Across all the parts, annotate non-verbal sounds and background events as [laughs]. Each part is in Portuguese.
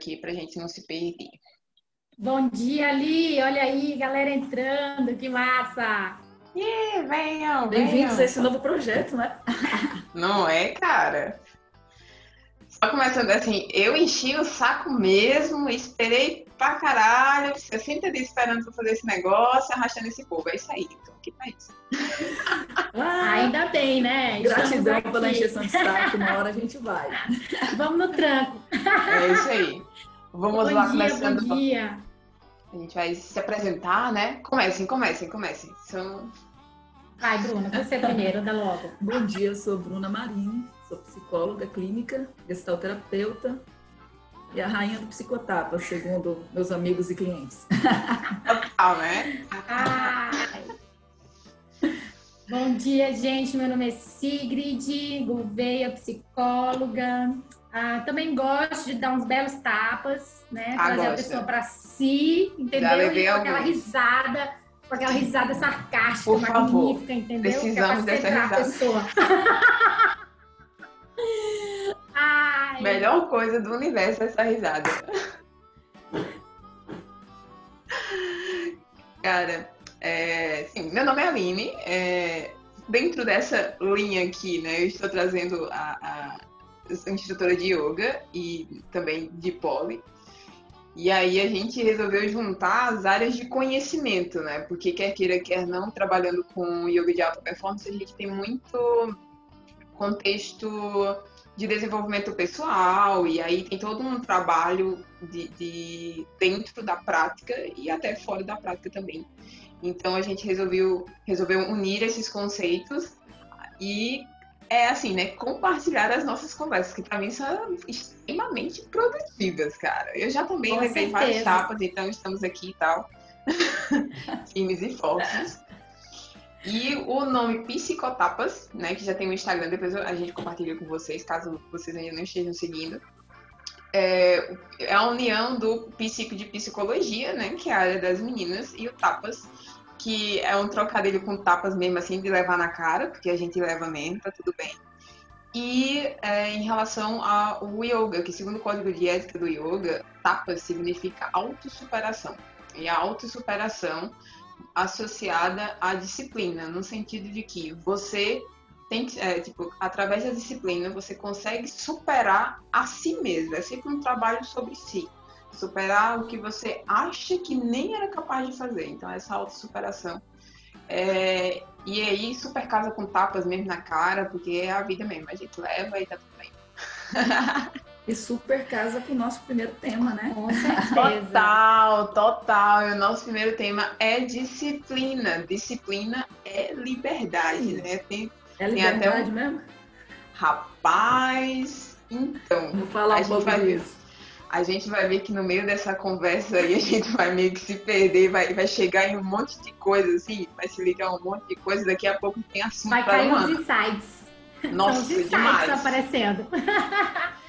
aqui pra gente não se perder. Bom dia, Ali! Olha aí, galera entrando, que massa! Yeah, venham, Bem-vindos a esse novo projeto, né? Não é, cara? Só começando assim, eu enchi o saco mesmo, esperei pra caralho, 60 dias esperando pra fazer esse negócio, arrastando esse povo. É isso aí, tô aqui pra isso. Ah, Ainda bem, né? Gratidão pela injeção de saco, na hora a gente vai. Vamos no tranco. É isso aí. Vamos bom lá, dia, começando. Bom dia. A gente vai se apresentar, né? Comecem, comecem, comecem. São... Vai, Bruna, você primeiro, dá logo. [laughs] Bom dia, eu sou Bruna Marinho, sou psicóloga clínica, gestalterapeuta e a rainha do psicotapa, segundo meus amigos e clientes. Total, [laughs] né? Ai. Bom dia, gente. Meu nome é Sigrid Gouveia, psicóloga. Ah, também gosto de dar uns belos tapas, né? Ah, Trazer a pessoa para si, Já entendeu? levei E com aquela risada, com aquela risada sarcástica, Por favor. magnífica, entendeu? Precisamos é pra dessa centrar a pessoa. [laughs] Ai, Melhor coisa do universo é essa risada. Cara, é, sim, meu nome é Aline. é, dentro dessa linha aqui, né, eu estou trazendo a, a instrutora de yoga e também de pole. E aí a gente resolveu juntar as áreas de conhecimento, né? Porque quer queira, quer não, trabalhando com yoga de alta performance, a gente tem muito contexto de desenvolvimento pessoal, e aí tem todo um trabalho de, de- dentro da prática e até fora da prática também. Então a gente resolveu, resolveu unir esses conceitos e é assim, né? Compartilhar as nossas conversas, que para mim são extremamente produtivas, cara. Eu já também Com levei várias tapas, então estamos aqui e tal. [laughs] Firmes e fortes. E o nome Psicotapas, né, que já tem o Instagram, depois a gente compartilha com vocês, caso vocês ainda não estejam seguindo. É, é a união do psico de psicologia, né, que é a área das meninas, e o tapas, que é um trocadilho com tapas mesmo assim, de levar na cara, porque a gente leva mesmo, tá tudo bem. E é, em relação ao yoga, que segundo o código de ética do yoga, tapas significa autossuperação. E a autossuperação associada à disciplina, no sentido de que você tem é, tipo, através da disciplina, você consegue superar a si mesmo. É sempre um trabalho sobre si. Superar o que você acha que nem era capaz de fazer. Então, essa autossuperação. É, e aí, super casa com tapas mesmo na cara, porque é a vida mesmo. A gente leva e tá tudo bem. [laughs] E super casa com o nosso primeiro tema, né? com certeza. Total, total. E o nosso primeiro tema é disciplina. Disciplina é liberdade, né? Tem, É Tem até liberdade um- mesmo? rapaz. Então, Vou falar um pouco vai disso. A gente vai ver que no meio dessa conversa aí a gente vai meio que se perder, vai, vai chegar em um monte de coisa, assim, vai se ligar um monte de coisa, daqui a pouco tem assunto Vai cair uns insights. São Nossa, os insights demais. aparecendo. [laughs]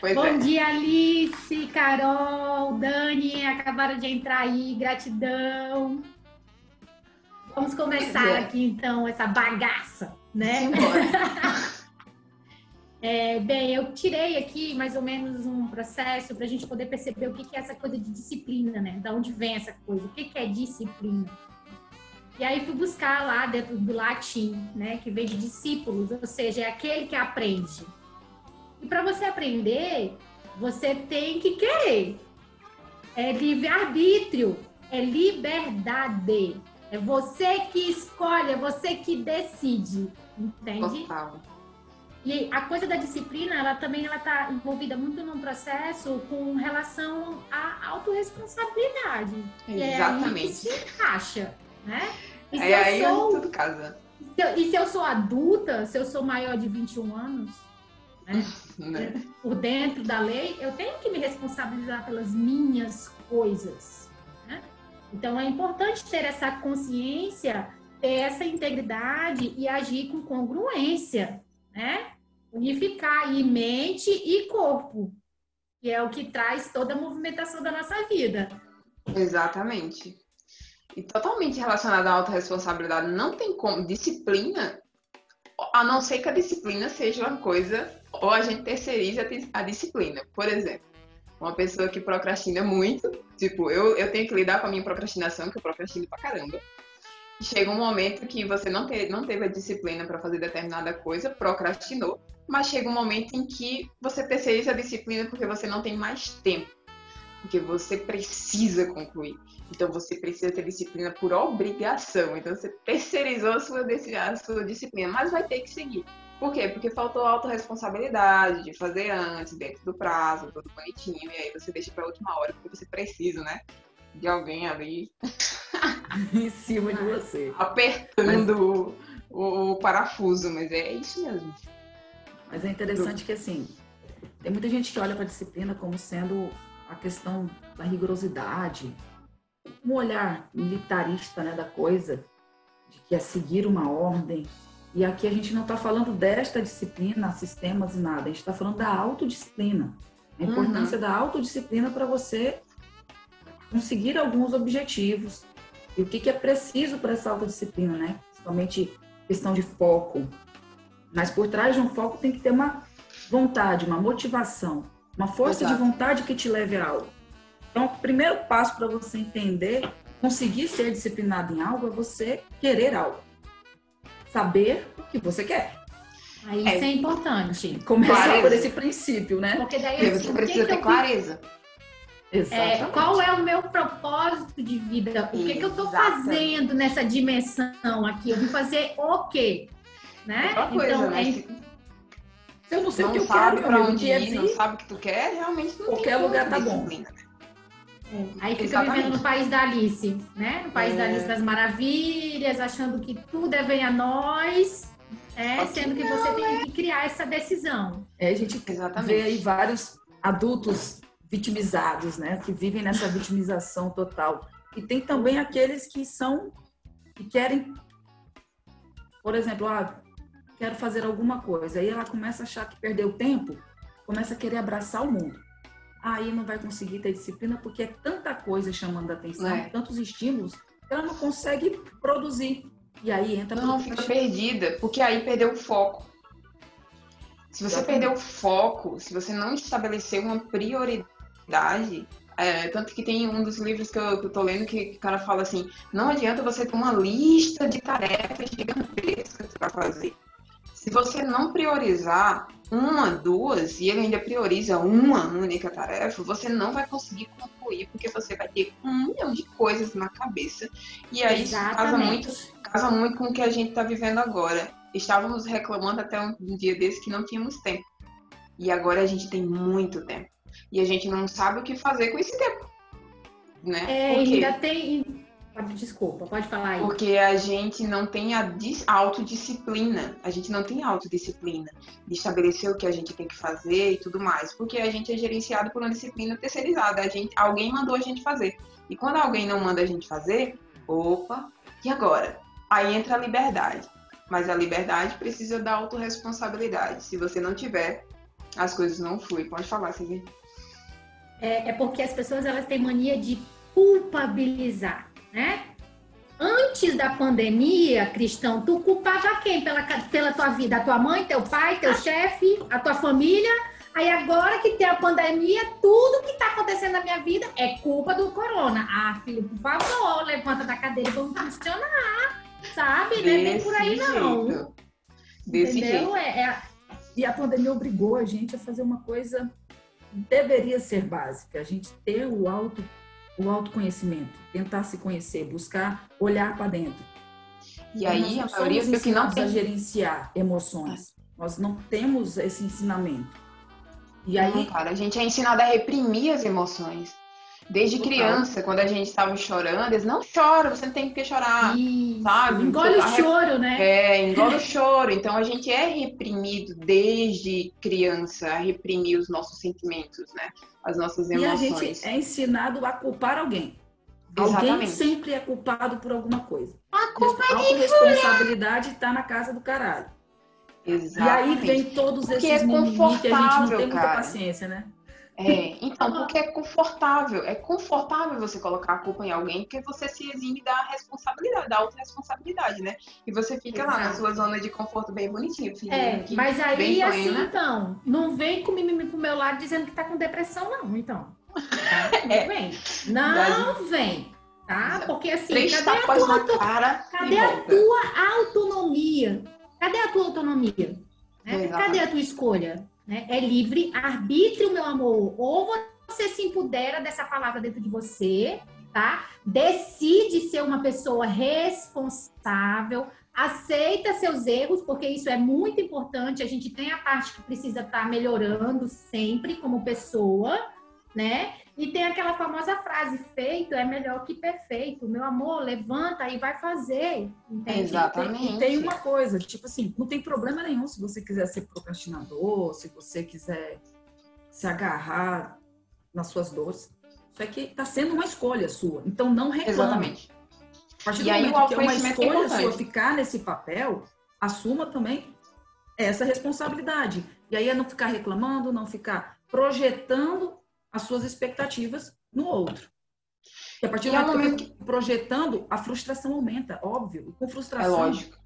Pois Bom é. dia, Alice, Carol, Dani, acabaram de entrar aí, gratidão. Vamos começar é. aqui então essa bagaça, né? Simbora. [laughs] É, bem, eu tirei aqui mais ou menos um processo para a gente poder perceber o que que é essa coisa de disciplina, né? Da onde vem essa coisa? O que que é disciplina? E aí fui buscar lá dentro do latim, né? Que vem de discípulos, ou seja, é aquele que aprende. E para você aprender, você tem que querer. É livre-arbítrio, é liberdade. É você que escolhe, é você que decide. Entende? Total. E a coisa da disciplina, ela também ela está envolvida muito num processo com relação à autorresponsabilidade. É aí que Exatamente. se encaixa, né? E se, É aí eu sou, tudo casa. se eu- e se eu sou adulta, se eu sou maior de 21 anos, né? [laughs] Né? por dentro da lei, eu tenho que me responsabilizar pelas minhas coisas. né? Então é importante ter essa consciência, ter essa integridade e agir com congruência, né? Unificar aí mente e corpo, que é o que traz toda a movimentação da nossa vida. Exatamente. E totalmente relacionado à autorresponsabilidade. Não tem como. Disciplina, a não ser que a disciplina seja uma coisa, ou a gente terceirize a, dis- a disciplina. Por exemplo, uma pessoa que procrastina muito. Tipo, eu, eu tenho que lidar com a minha procrastinação, que eu procrastino pra caramba. Chega um momento que você não, te, não teve a disciplina para fazer determinada coisa, procrastinou, mas chega um momento em que você terceiriza a disciplina porque você não tem mais tempo, porque você precisa concluir. Então você precisa ter disciplina por obrigação. Então você terceirizou a sua, a sua disciplina, mas vai ter que seguir. Por quê? Porque faltou autorresponsabilidade de fazer antes, dentro do prazo, tudo bonitinho, e aí você deixa para a última hora porque você precisa, né? De alguém ali [laughs] [laughs] em cima de você. Apertando mas... o, o, parafuso, mas é isso mesmo. Mas é interessante que assim, tem muita gente que olha para a disciplina como sendo a questão da rigorosidade, um olhar militarista né, da coisa, de que é seguir uma ordem. E aqui a gente não está falando desta disciplina, sistemas e nada, a gente está falando da autodisciplina. A importância uhum. da autodisciplina para você conseguir alguns objetivos, e o que, que é preciso para essa autodisciplina, né? Principalmente questão de foco. Mas por trás de um foco tem que ter uma vontade, uma motivação, uma força Exato. de vontade que te leve a algo. Então, o primeiro passo para você entender, conseguir ser disciplinado em algo, é você querer algo. Saber o que você quer. Aí é. isso é importante. Começar clareza. por esse princípio, né? Porque daí assim, você precisa ter clareza. É, qual é o meu propósito de vida? O que, que eu estou fazendo nessa dimensão aqui? Eu vou fazer o quê? Né? Coisa, então, né? É... Eu não sei não o que eu sabe quero, para onde ir, não sabe o que tu quer, realmente não Qualquer lugar tá bom. É, aí fica Exatamente. vivendo no país da Alice, né? No país é. da Alice das Maravilhas, achando que tudo é bem a nós, é, sendo que você tem é. que criar essa decisão. É, a gente Exatamente. vê aí vários adultos vitimizados, né? Que vivem nessa vitimização total. E tem também aqueles que são que querem, por exemplo, ah, quero fazer alguma coisa. Aí ela começa a achar que perdeu tempo, começa a querer abraçar o mundo. Aí não vai conseguir ter disciplina porque é tanta coisa chamando a atenção, é. tantos estímulos, que ela não consegue produzir. E aí entra Não, fica perdida, porque aí perdeu o foco. Se você perdeu o foco, se você não estabeleceu uma prioridade É, tanto que tem um dos livros que eu, que eu tô lendo que, que, o cara fala assim: não adianta você ter uma lista de tarefas gigantescas para fazer. Se você não priorizar uma, duas, e ele ainda prioriza uma única tarefa, você não vai conseguir concluir, porque você vai ter um milhão de coisas na cabeça. E aí casa muito, casa muito com o que a gente está vivendo agora. Estávamos reclamando até um, um dia desse que não tínhamos tempo. E agora a gente tem muito tempo. E a gente não sabe o que fazer com esse tempo. Né? É, Porque... ainda tem. Desculpa, pode falar aí. Porque a gente não tem a autodisciplina. A gente não tem autodisciplina de estabelecer o que a gente tem que fazer e tudo mais. Porque a gente é gerenciado por uma disciplina terceirizada. A gente, alguém mandou a gente fazer. E quando alguém não manda a gente fazer, opa, e agora? Aí entra a liberdade. Mas a liberdade precisa da autorresponsabilidade. Se você não tiver, as coisas não fluem. Pode falar, Silvia é, é porque as pessoas elas têm mania de culpabilizar, né? Antes da pandemia, Cristão, tu culpava quem pela, pela tua vida? A tua mãe, teu pai, teu chefe, a tua família? Aí agora que tem a pandemia, tudo que tá acontecendo na minha vida é culpa do corona. Ah, filho, por favor, levanta da cadeira e vamos funcionar. Sabe? Desse não é bem por aí, não. Desse Entendeu? Jeito. É, é... E a pandemia obrigou a gente a fazer uma coisa deveria ser básica, a gente ter o auto o autoconhecimento, tentar se conhecer, buscar olhar para dentro. E aí, a maioria somos que não tem... a gerenciar emoções. Nós não temos esse ensinamento. E aí, não, cara, a gente é ensinado a reprimir as emoções. Desde criança, quando a gente estava chorando, eles não chora, você não tem que chorar, Isso. sabe? Engole o choro, né? É, engole o choro. Então a gente é reprimido desde criança a reprimir os nossos sentimentos, né? As nossas emoções. E a gente é ensinado a culpar alguém. Exatamente. Alguém sempre é culpado por alguma coisa. A culpa é A responsabilidade está na casa do caralho. Exatamente. E aí vem todos Porque esses é mimimi que a gente não tem muita cara. paciência, né? É, então, porque é confortável. É confortável você colocar a culpa em alguém, porque você se exime da responsabilidade, da autorresponsabilidade, né? E você fica Exato. lá na sua zona de conforto bem bonitinho. É, mas aí, assim, então, não vem com mimimi pro meu lado dizendo que tá com depressão, não, então. Tá? [laughs] Não é. vem. Não vem. Tá? Porque assim, Três cadê, a tua, cara cadê a tua autonomia? Cadê a tua autonomia? Né? Cadê a tua escolha? Né? É livre arbítrio, meu amor. Ou você se empodera dessa palavra dentro de você, tá? Decide ser uma pessoa responsável, aceita seus erros, porque isso é muito importante. A gente tem a parte que precisa estar tá melhorando sempre como pessoa, né? E tem aquela famosa frase: feito é melhor que perfeito. Meu amor, levanta e vai fazer. Entende? Exatamente. E tem uma coisa, tipo assim, não tem problema nenhum se você quiser ser procrastinador, se você quiser se agarrar nas suas dores. Isso aqui está sendo uma escolha sua. Então não reclame. Exatamente. A partir do e momento aí, que é uma escolha é sua ficar nesse papel, assuma também essa responsabilidade. E aí é não ficar reclamando, não ficar projetando as suas expectativas no outro. E a partir do momento que eu projetando, a frustração aumenta, óbvio. com frustração, é lógico.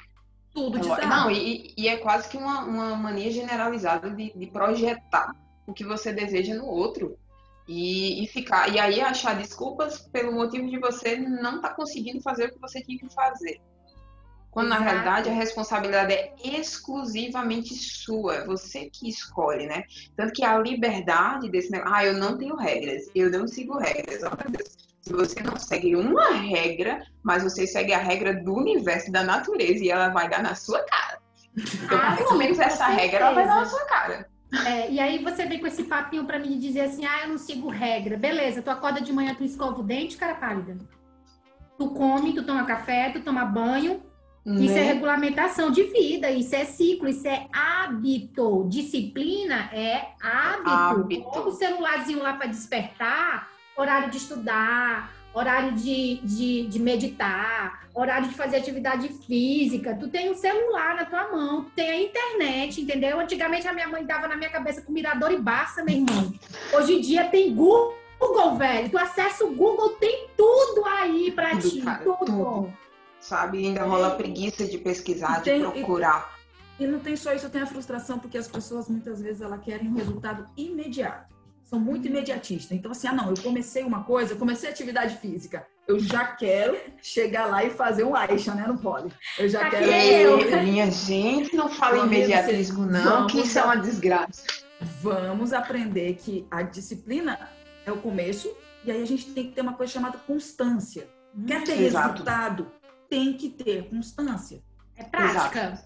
tudo é Não, e, e, é quase que uma, uma mania generalizada de, de, projetar o que você deseja no outro. E, e, ficar e aí achar desculpas pelo motivo de você não estar tá conseguindo fazer o que você tinha que fazer. Quando Exato. na realidade a responsabilidade é exclusivamente sua, é você que escolhe, né? Tanto que a liberdade desse negócio, ah, eu não tenho regras, eu não sigo regras, oh, meu Deus. Se você não segue uma regra, mas você segue a regra do universo, da natureza, e ela vai dar na sua cara. Então, ah, pelo menos essa regra ela vai dar na sua cara. É, e aí você vem com esse papinho para mim dizer assim, ah, eu não sigo regra. Beleza, tu acorda de manhã, tu escova o dente, cara pálida. Tu come, tu toma café, tu toma banho, né? Isso é né? regulamentação de vida, isso é ciclo, isso é hábito. Disciplina é hábito. hábito. Todo celularzinho lá para despertar, horário de estudar, horário de, de, de, meditar, horário de fazer atividade física. Tu tem um celular na tua mão, tu tem a internet, entendeu? Antigamente a minha mãe dava na minha cabeça com mirador e basta, meu irmão. Hoje em dia tem Google, velho. Tu acessa o Google, tem tudo aí para ti, cara, tudo. tudo sabe? E ainda rola preguiça de pesquisar, de procurar. E, e, não tem só isso, tem a frustração, porque as pessoas muitas vezes elas querem um resultado imediato. São muito imediatistas. Então, assim, ah, não, eu comecei uma coisa, eu comecei atividade física. Eu já quero chegar lá e fazer um Aisha, né? Não pode. Eu já quero. Eu, minha gente, não fala em imediatismo, não, que isso é uma desgraça. Vamos aprender que a disciplina é o começo, e aí a gente tem que ter uma coisa chamada constância. Quer ter Exato. resultado? Tem que ter constância. É prática.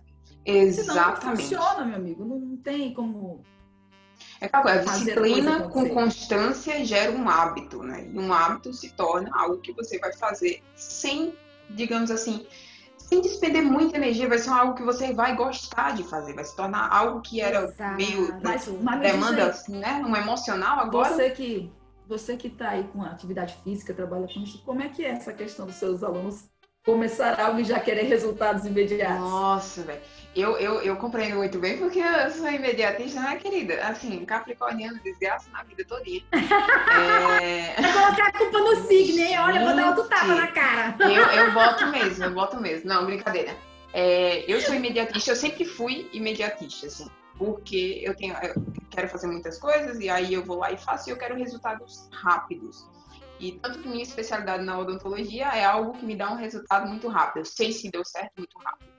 Exato. Exatamente. não funciona, meu amigo. Não, não tem como. É claro, a disciplina com constância gera um hábito, né? E um hábito se torna algo que você vai fazer sem, digamos assim, sem despender muita energia, vai ser algo que você vai gostar de fazer, vai se tornar algo que era Exato. meio mas, mas demanda, assim, né? Um emocional agora. Você que você que está aí com atividade física, trabalha com isso, como é que é essa questão dos seus alunos começar algo e já querer resultados imediatos. Nossa, velho. Eu, eu, eu compreendo muito bem porque eu sou imediatista, né, querida? Assim, capricorniano, desgraça na vida todinha. [laughs] é... Vai colocar a culpa no signo, hein? Olha, vou dar outro tapa na cara. Eu, eu boto mesmo, eu boto mesmo. Não, brincadeira. É, eu sou imediatista, eu sempre fui imediatista, assim. Porque eu tenho, eu quero fazer muitas coisas e aí eu vou lá e faço e eu quero resultados rápidos. E tanto que minha especialidade na odontologia é algo que me dá um resultado muito rápido. Eu sei se deu certo muito rápido.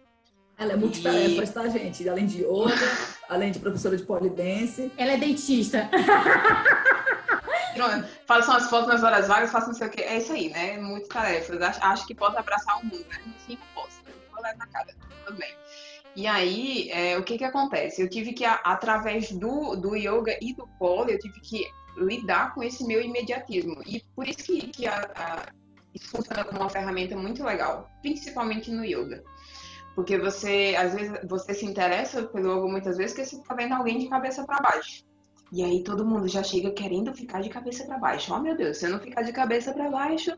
Ela é multitarefas, e... tá, gente? Além de yoga, [laughs] além de professora de polidense. Ela é dentista. Façam as fotos nas horas vagas, façam não sei o quê. É isso aí, né? Multitarefas. Acho, acho que posso abraçar o mundo, né? Sim, posso. Vou lá na cara, tudo bem. E aí, é, o que que acontece? Eu tive que, através do, do yoga e do pole, eu tive que lidar com esse meu imediatismo. E por isso que, que a, a, isso funciona como uma ferramenta muito legal, principalmente no yoga. Porque você, às vezes, você se interessa pelo yoga muitas vezes porque você está vendo alguém de cabeça para baixo. E aí todo mundo já chega querendo ficar de cabeça para baixo. Oh, meu Deus, se eu não ficar de cabeça para baixo,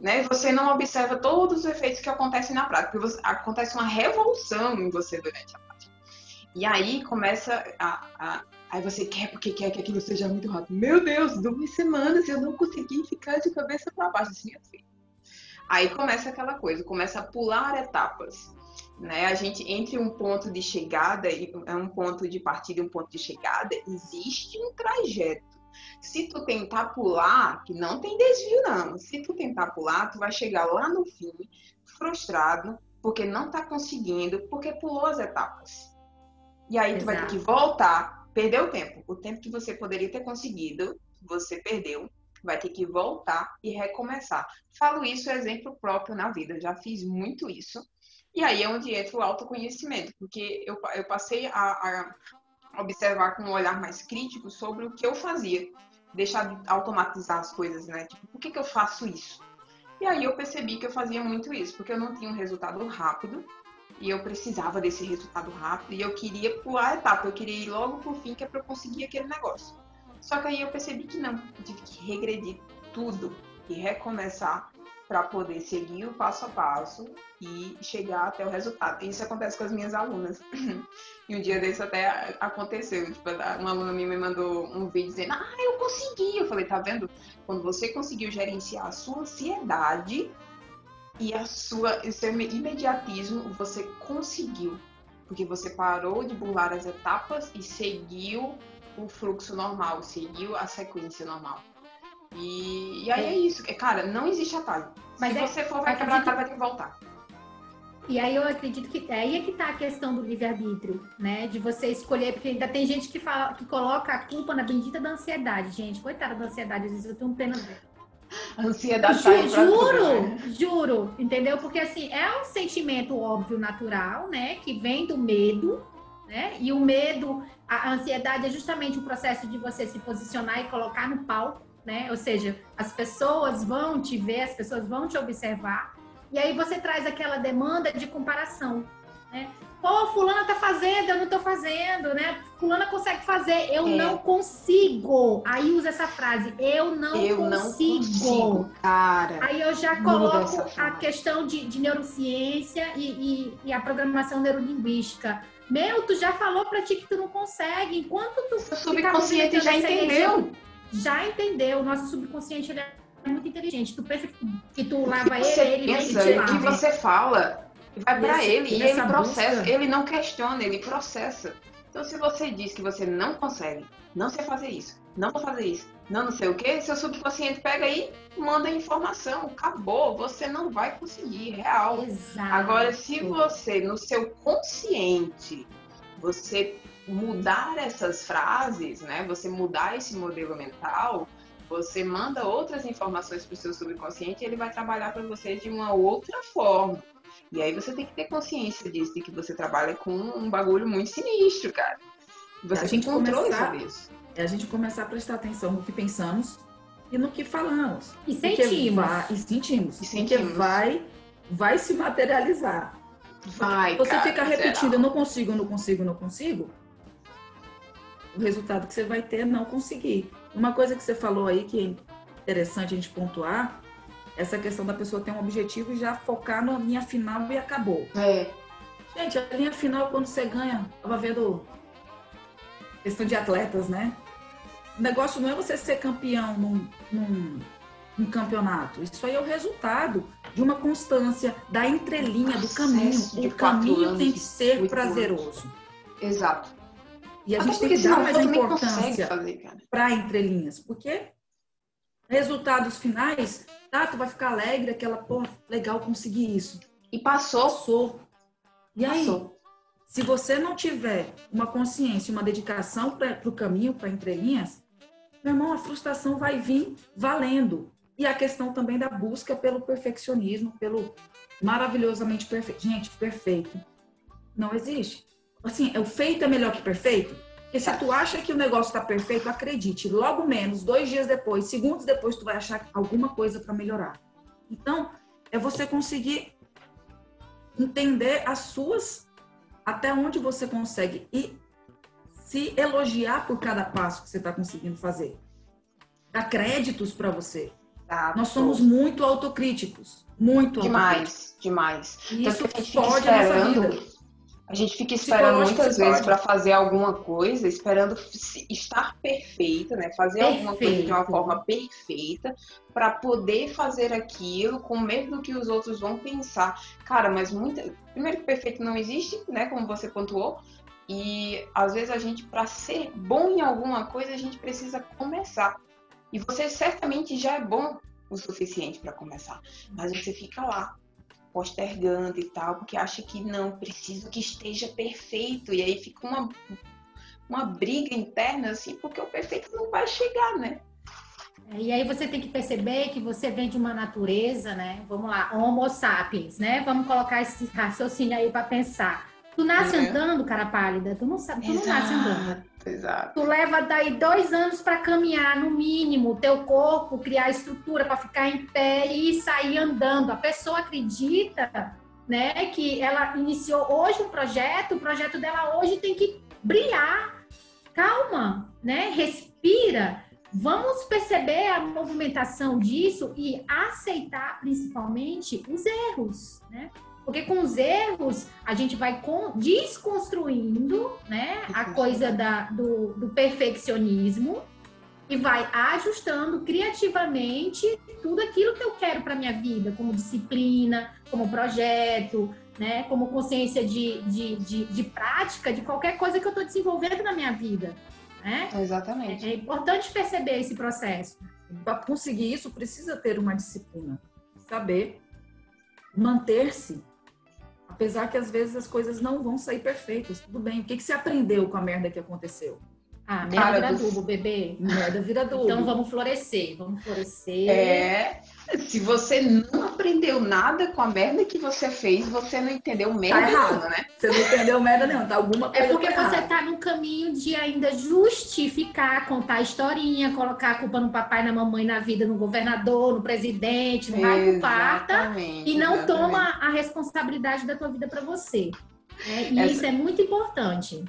né, você não observa todos os efeitos que acontecem na prática. Você, acontece uma revolução em você durante a prática. E aí começa a, a Aí você quer porque quer que aquilo seja muito rápido. Meu Deus, duas semanas e eu não consegui ficar de cabeça para baixo, assim, assim. Aí começa aquela coisa, começa a pular etapas. Né? A gente, entre um ponto de chegada e é um ponto de partida e um ponto de chegada, existe um trajeto. Se tu tentar pular, que não tem desvio não, se tu tentar pular, tu vai chegar lá no fim frustrado, porque não tá conseguindo, porque pulou as etapas. E aí tu vai ter que voltar, perder o tempo. O tempo que você poderia ter conseguido, você perdeu, vai ter que voltar e recomeçar. Falo isso exemplo próprio na vida, já fiz muito isso. E aí é onde entra o autoconhecimento, porque eu, eu passei a, a observar com um olhar mais crítico sobre o que eu fazia. Deixar de automatizar as coisas, né? Tipo, por que, que eu faço isso? E aí eu percebi que eu fazia muito isso, porque eu não tinha um resultado rápido e eu precisava desse resultado rápido e eu queria pular a etapa, eu queria ir logo pro fim, que é para eu conseguir aquele negócio. Só que aí eu percebi que não, eu tive que regredir tudo e recomeçar para poder seguir o passo a passo e chegar até o resultado. Isso acontece com as minhas alunas. [laughs] E um dia desse até aconteceu. Tipo, uma aluna minha me mandou um vídeo dizendo: Ah, eu consegui. Eu falei: Tá vendo? Quando você conseguiu gerenciar a sua ansiedade e a sua, o seu imediatismo, você conseguiu. Porque você parou de burlar as etapas e seguiu o fluxo normal, seguiu a sequência normal. E, e aí é isso. Cara, não existe atalho. Mas Se é, você for, vai quebrar a cara, vai ter que voltar. E aí eu acredito que é aí é que tá a questão do livre-arbítrio, né? De você escolher, porque ainda tem gente que fala, que coloca a culpa na bendita da ansiedade, gente. Coitada da ansiedade, às vezes eu tenho pena dela. Ansiedade Ju, tá Juro, né? juro, entendeu? Porque assim, é um sentimento óbvio, natural, né? Que vem do medo, né? E o medo, a ansiedade é justamente o processo de você se posicionar e colocar no palco, né? Ou seja, as pessoas vão te ver, as pessoas vão te observar e aí você traz aquela demanda de comparação, né? Pô, fulana tá fazendo, eu não tô fazendo, né? Fulana consegue fazer, eu é. não consigo. Aí usa essa frase, eu não eu consigo. Não consigo cara. Aí eu já coloco a questão de, de neurociência e, e, e, a programação neurolinguística. Meu, tu já falou pra ti que tu não consegue. Enquanto tu. O subconsciente já entendeu. Já entendeu. O nosso subconsciente ele é muito inteligente. Tu pensa que tu lava ele, ele pensa, vem O que você fala vai para ele e ele processa. Busca... Ele não questiona, ele processa. Então, se você diz que você não consegue, não sei fazer isso, não vou fazer isso, não não sei o que, seu subconsciente pega aí, manda informação, acabou, você não vai conseguir, real. Exato. Agora, se você, no seu consciente, você mudar essas frases, né, você mudar esse modelo mental, você manda outras informações para o seu subconsciente e ele vai trabalhar para você de uma outra forma. E aí você tem que ter consciência disso, de que você trabalha com um bagulho muito sinistro, cara. Você a gente controle sobre isso. É a gente começar a prestar atenção no que pensamos e no que falamos. E sentimos. E sentimos. E sentimos. Vai, vai se materializar. Vai, Você cara, fica repetindo, eu não consigo, não consigo, não consigo. O resultado que você vai ter é não conseguir. Uma coisa que você falou aí que é interessante a gente pontuar, essa questão da pessoa ter um objetivo e já focar na linha final e acabou. É. Gente, a linha final quando você ganha, tava vendo questão de atletas, né? O negócio não é você ser campeão num, num, num campeonato. Isso aí é o resultado de uma constância, da entrelinha, do caminho. O caminho tem que ser prazeroso. Exato. E a Até gente tem que dar mais importância para entrelinhas, porque resultados finais, tá, tu vai ficar alegre, aquela, pô, legal, consegui isso. E passou. Passou. E aí, passou. se você não tiver uma consciência, uma dedicação para o caminho, para entrelinhas, meu irmão, a frustração vai vir valendo. E a questão também da busca pelo perfeccionismo, pelo maravilhosamente perfeito. Gente, perfeito não existe assim, o feito é melhor que perfeito? Porque se tu acha que o negócio está perfeito, acredite, logo menos, dois dias depois, segundos depois, tu vai achar alguma coisa para melhorar. Então, é você conseguir entender as suas, até onde você consegue e se elogiar por cada passo que você está conseguindo fazer. Dar créditos para você. Tá, Nós somos muito autocríticos. Muito demais, autocríticos. Demais, demais. isso pode a nossa vida A gente fica esperando muitas vezes para fazer alguma coisa, esperando estar perfeita, né? Fazer Perfeito. alguma coisa de uma forma perfeita para poder fazer aquilo com medo do que os outros vão pensar. Cara, mas muita, primeiro que perfeito não existe, né, como você pontuou, e às vezes a gente para ser bom em alguma coisa, a gente precisa começar. E você certamente já é bom o suficiente para começar, mas você fica lá postergando e tal, porque acha que não, preciso que esteja perfeito. E aí fica uma, uma briga interna, assim, porque o perfeito não vai chegar, né? É, e aí você tem que perceber que você vem de uma natureza, né? Vamos lá, Homo sapiens, né? Vamos colocar esse raciocínio aí para pensar. Tu nasce uhum. andando, cara pálida, tu não sabe, tu Exato. não nasce andando. Exato. Tu leva daí dois anos para caminhar, no mínimo, teu corpo, criar estrutura para ficar em pé e sair andando. A pessoa acredita, né, que ela iniciou hoje um projeto, o projeto dela hoje tem que brilhar. Calma, né? Respira. Vamos perceber a movimentação disso e aceitar principalmente os erros, né? Porque com os erros, a gente vai desconstruindo né, a coisa da, do, do perfeccionismo e vai ajustando criativamente tudo aquilo que eu quero para minha vida, como disciplina, como projeto, né, como consciência de, de, de, de prática de qualquer coisa que eu estou desenvolvendo na minha vida. Né? Exatamente. É, é importante perceber esse processo. Para conseguir isso, precisa ter uma disciplina, saber manter-se Apesar que às vezes as coisas não vão sair perfeitas. Tudo bem. O que, que você aprendeu com a merda que aconteceu? Ah, merda Cara, vira adubo, bebê. Merda vira adubo. Então vamos florescer, vamos florescer. É. Se você não aprendeu nada com a merda que você fez, você não entendeu merda tá errado, né? Você não entendeu merda nenhuma, tá alguma coisa É porque tá você tá no caminho de ainda justificar, contar a historinha, colocar a culpa no papai, na mamãe, na vida, no governador, no presidente, no raio do parta, e não exatamente. toma a responsabilidade da tua vida para você. É, e Essa... isso é muito importante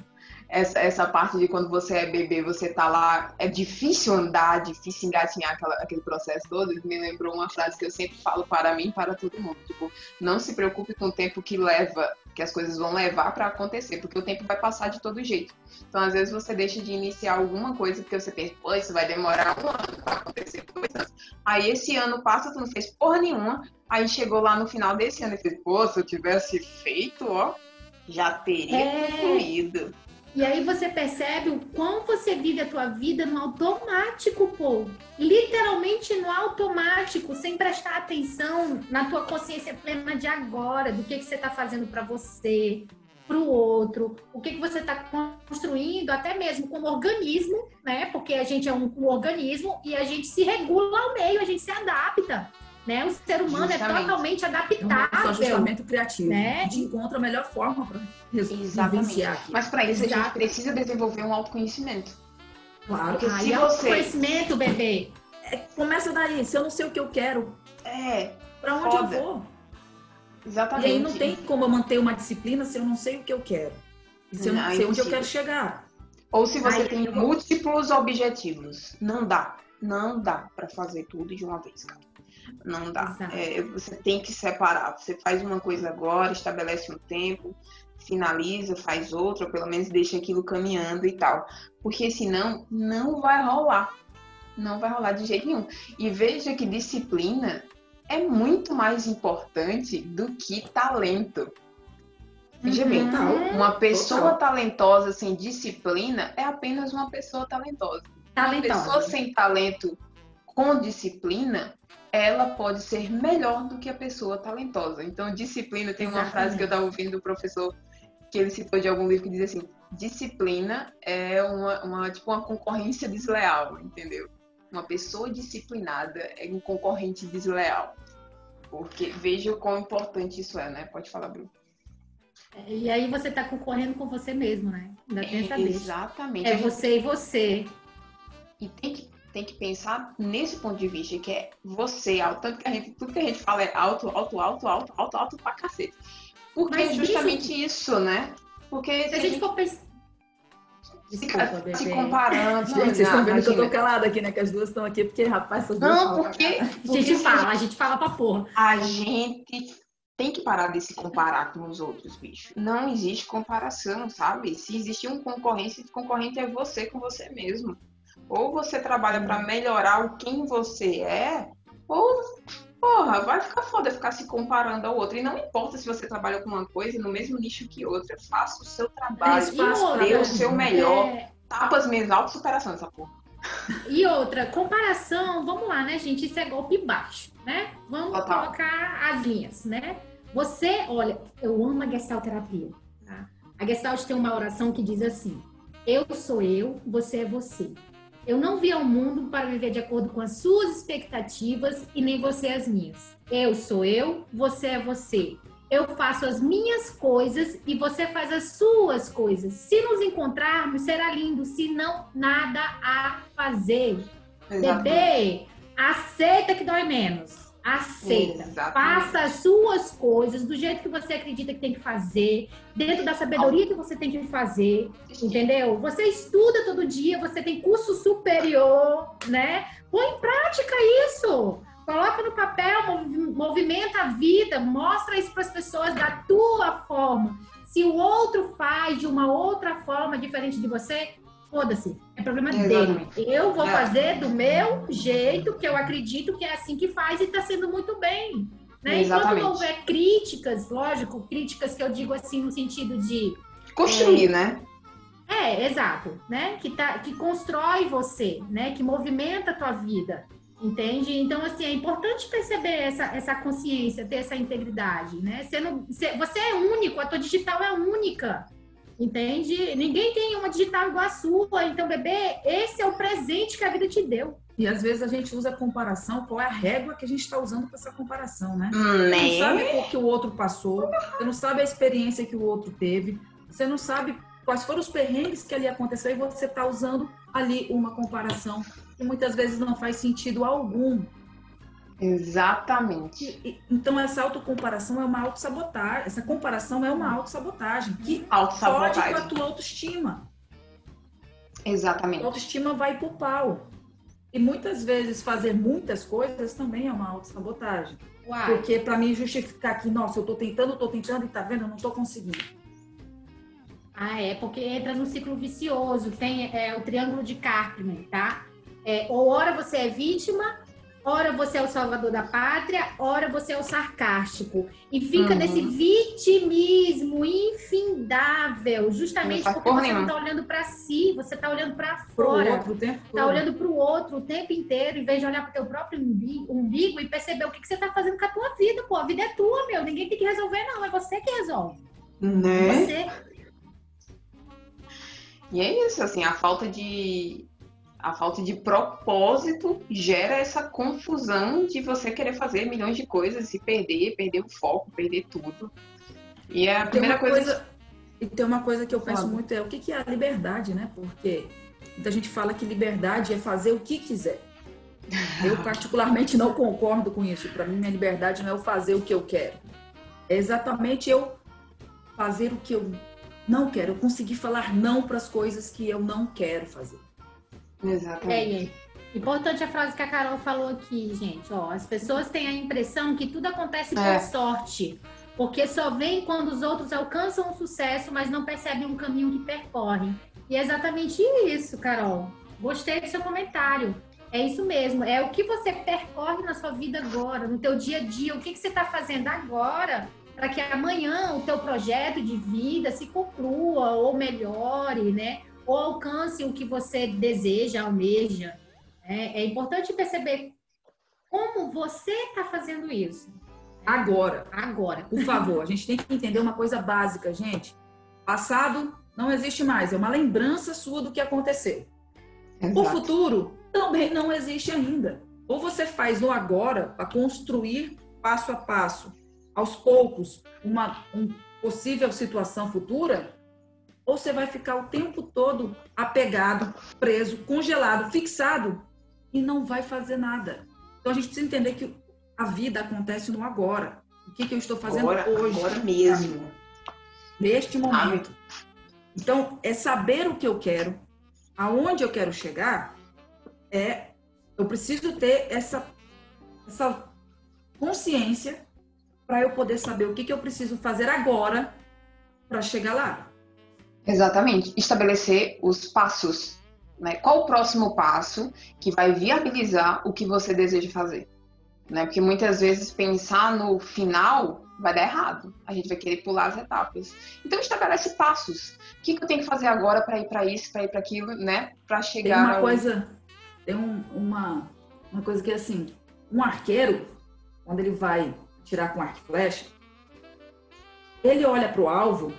essa, essa parte de quando você é bebê, você tá lá, é difícil andar, difícil engatinhar aquela, aquele processo todo, me lembrou uma frase que eu sempre falo para mim e para todo mundo, tipo, não se preocupe com o tempo que leva, que as coisas vão levar para acontecer, porque o tempo vai passar de todo jeito. Então, às vezes você deixa de iniciar alguma coisa porque você pensa, pô, isso vai demorar um ano para acontecer, dois anos. Aí esse ano passa, tu não fez porra nenhuma, aí chegou lá no final desse ano e fez, pô, se eu tivesse feito, ó, já teria é... concluído. E aí você percebe o quão você vive a tua vida no automático, pô. Literalmente no automático, sem prestar atenção na tua consciência plena de agora, do que, que você está fazendo para você, para o outro, o que, que você está construindo, até mesmo como organismo, né? Porque a gente é um, um organismo e a gente se regula ao meio, a gente se adapta. Né? O ser humano é Justamente. é totalmente adaptável. É um ajustamento criativo. Né? A gente encontra a melhor forma para Exatamente. Aqui. Mas para isso Exato. a gente precisa desenvolver um autoconhecimento. Claro. Porque ah, se você... autoconhecimento, bebê. É, começa daí. Se eu não sei o que eu quero, é para onde foda. eu vou? Exatamente. E aí não tem como eu manter uma disciplina se eu não sei o que eu quero. E se eu não, não sei onde eu quero chegar. Ou se você tem múltiplos objetivos. Não dá. Não dá para fazer tudo de uma vez, cara. Não dá. É, você tem que separar. Você faz uma coisa agora, estabelece um tempo, finaliza, faz outra, ou pelo menos deixa aquilo caminhando e tal. Porque senão não vai rolar. Não vai rolar de jeito nenhum. E veja que disciplina é muito mais importante do que talento. Veja bem, uhum. uma pessoa talentosa sem disciplina é apenas uma pessoa talentosa. talentosa. Uma pessoa sem talento com disciplina ela pode ser melhor do que a pessoa talentosa. Então, disciplina, tem Exatamente. uma frase que eu estava ouvindo do professor que ele citou de algum livro que diz assim: disciplina é uma, uma, tipo uma concorrência desleal, entendeu? Uma pessoa disciplinada é um concorrente desleal. Porque veja o quão importante isso é, né? Pode falar, Bruno. É, e aí você está concorrendo com você mesmo, né? Ainda tem essa Exatamente. É você e você. E tem que tem que pensar nesse ponto de vista, que é você, tanto que a gente, tudo que a gente fala é alto, alto, alto, alto, alto, alto pra cacete. Porque Mas é justamente isso, isso né? Porque se, a gente for pensar. Desculpa, se comparando. Gente, vocês estão vendo imagina. que eu tô calada aqui, né? Que as duas estão aqui, porque, rapaz, essas duas Não, porque, porque. [laughs] A gente fala, a gente fala pra porra. A gente tem que parar de se comparar com os outros, bicho. Não existe comparação, sabe? Se existe um concorrente, o concorrente é você com você mesmo. Ou você trabalha para melhorar o quem você é, ou porra, vai ficar foda ficar se comparando ao outro. E não importa se você trabalha com uma coisa no mesmo nicho que outra, faça o seu trabalho, dê o seu melhor. É... Tapa as minhas auto-superação essa porra. E outra, comparação, vamos lá, né, gente? Isso é golpe baixo, né? Vamos Total. colocar as linhas, né? Você, olha, eu amo a Gestalt terapia. Tá? A Gestalt tem uma oração que diz assim: Eu sou eu, você é você. Eu não vi ao mundo para viver de acordo com as suas expectativas e nem você as minhas. Eu sou eu, você é você. Eu faço as minhas coisas e você faz as suas coisas. Se nos encontrarmos, será lindo. Se não, nada a fazer. Exatamente. Bebê, aceita que dói menos. Aceita. Exatamente. Faça as suas coisas do jeito que você acredita que tem que fazer, dentro da sabedoria que você tem que fazer, entendeu? Você estuda todo dia, você tem curso superior, né? Põe em prática isso. Coloca no papel, movimenta a vida, mostra isso para as pessoas da tua forma. Se o outro faz de uma outra forma diferente de você, foda-se, é problema Exatamente. dele. Eu vou é. fazer do meu jeito, que eu acredito que é assim que faz e está sendo muito bem. Né? Exatamente. Enquanto houver críticas, lógico, críticas que eu digo assim no sentido de. Construir, é, né? É, exato, né? Que, tá, que constrói você, né? Que movimenta a tua vida, entende? Então, assim, é importante perceber essa, essa consciência, ter essa integridade, né? Você, não, você, você é único, a tua digital é única. Entende? Ninguém tem uma digital igual a sua. Então, bebê, esse é o presente que a vida te deu. E às vezes a gente usa comparação, qual é a régua que a gente está usando para essa comparação, né? Hum, você não sabe o que o outro passou, você não sabe a experiência que o outro teve, você não sabe quais foram os perrengues que ali aconteceu e você está usando ali uma comparação que muitas vezes não faz sentido algum. Exatamente. então, essa autocomparação é uma autossabotagem. Essa comparação é uma autossabotagem que autossabotagem. pode com a tua autoestima. Exatamente. A autoestima vai pro pau. E muitas vezes fazer muitas coisas também é uma autossabotagem. Uai. Porque para mim justificar que, nossa, eu tô tentando, tô tentando e tá vendo, eu não tô conseguindo. Ah, é, porque entra no ciclo vicioso, tem é, o triângulo de Karpman, tá? É, ou hora você é vítima, Ora você é o salvador da pátria, ora você é o sarcástico. E fica uhum. nesse vitimismo infindável, justamente porque você não está olhando para si, você está olhando para fora. Está olhando para o outro o tempo inteiro, em vez de olhar para o teu próprio umbigo, e perceber o que, que você está fazendo com a tua vida. Pô, a vida é tua, meu. Ninguém tem que resolver, não. É você que resolve. Né? Você. E é isso, assim, a falta de a falta de propósito gera essa confusão de você querer fazer milhões de coisas e perder, perder o foco, perder tudo. E a primeira coisa... coisa... E tem uma coisa que eu penso Fala. muito é o que é a liberdade, né? Porque muita gente fala que liberdade é fazer o que quiser. [laughs] Eu particularmente não concordo com isso. Para mim, minha liberdade não é eu fazer o que eu quero. É exatamente eu fazer o que eu não quero. Eu conseguir falar não para as coisas que eu não quero fazer. Exatamente. É. Importante a frase que a Carol falou aqui, gente. Ó, as pessoas têm a impressão que tudo acontece por é. sorte, porque só vem quando os outros alcançam o sucesso, mas não percebem um caminho que percorrem. E é exatamente isso, Carol. Gostei do seu comentário. É isso mesmo. É o que você percorre na sua vida agora, no teu dia a dia. O que, que você está fazendo agora para que amanhã o teu projeto de vida se conclua ou melhore, né? Ou alcance o que você deseja, almeja. É, é importante perceber como você está fazendo isso. Agora. Agora. Por favor, a gente tem que entender uma coisa básica, gente. Passado não existe mais, é uma lembrança sua do que aconteceu. Exato. O futuro também não existe ainda. Ou você faz o agora para construir passo a passo, aos poucos, uma um possível situação futura, ou você vai ficar o tempo todo apegado, preso, congelado, fixado e não vai fazer nada. Então a gente precisa entender que a vida acontece no agora. O que, que eu estou fazendo agora, hoje? Agora mesmo. Neste momento. Então, é saber o que eu quero, aonde eu quero chegar, é eu preciso ter essa, essa consciência para eu poder saber o que, que eu preciso fazer agora para chegar lá. Exatamente. Estabelecer os passos. Né? Qual o próximo passo que vai viabilizar o que você deseja fazer? Né? Porque muitas vezes pensar no final vai dar errado. A gente vai querer pular as etapas. Então estabelece passos. O que, que eu tenho que fazer agora para ir para isso, para ir para aquilo, né? Para chegar. Tem uma ao... coisa, tem um, uma uma coisa que é assim, um arqueiro quando ele vai tirar com arco e flecha, ele olha para o alvo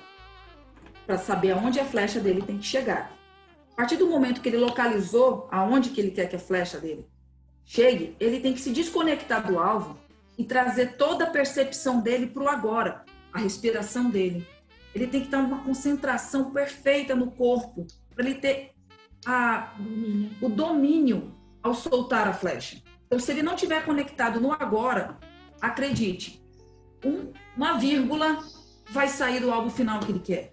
para saber aonde a flecha dele tem que chegar. A partir do momento que ele localizou aonde que ele quer que a flecha dele chegue, ele tem que se desconectar do alvo e trazer toda a percepção dele para o agora, a respiração dele. Ele tem que estar uma concentração perfeita no corpo para ele ter a, o domínio ao soltar a flecha. Então, se ele não tiver conectado no agora, acredite, um, uma vírgula vai sair do alvo final que ele quer.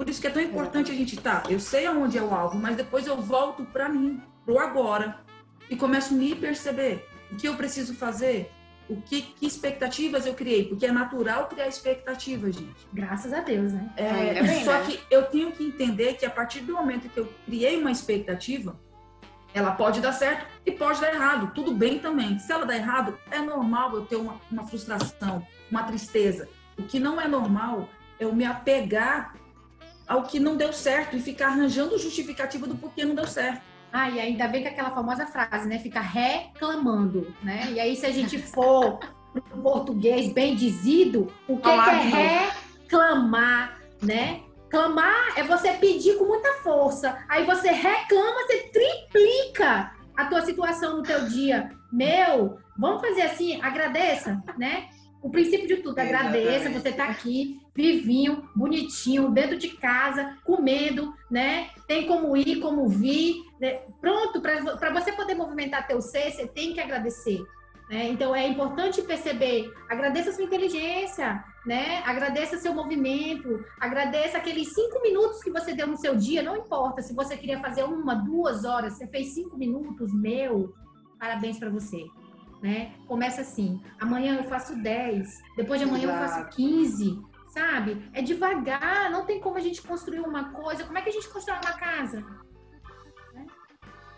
Por isso que é tão importante a gente estar. Tá, eu sei aonde é o alvo, mas depois eu volto para mim, pro agora, e começo a me perceber o que eu preciso fazer, o que, que, expectativas eu criei, porque é natural criar expectativas, gente. Graças a Deus, né? É, bem, só né? que eu tenho que entender que a partir do momento que eu criei uma expectativa, ela pode dar certo e pode dar errado. Tudo bem também. Se ela dar errado, é normal eu ter uma, uma frustração, uma tristeza. O que não é normal é eu me apegar ao que não deu certo e ficar arranjando justificativa do porquê não deu certo. Ah, e ainda vem com aquela famosa frase, né? Ficar reclamando, né? E aí, se a gente for pro português bem dizido, o que, que é reclamar, né? Clamar é você pedir com muita força. Aí você reclama, você triplica a tua situação no teu dia. Meu, vamos fazer assim, agradeça, né? O princípio de tudo, agradeça, você tá aqui, vivinho, bonitinho, dentro de casa, comendo, né? Tem como ir, como vir, né? pronto, para você poder movimentar teu ser, você tem que agradecer. Né? Então é importante perceber, agradeça a sua inteligência, né? Agradeça seu movimento, agradeça aqueles cinco minutos que você deu no seu dia, não importa se você queria fazer uma, duas horas, você fez cinco minutos, meu, parabéns para você. Né? Começa assim, amanhã eu faço dez, depois de amanhã Exato. eu faço quinze, sabe? É devagar, não tem como a gente construir uma coisa, como é que a gente constrói uma casa? Né?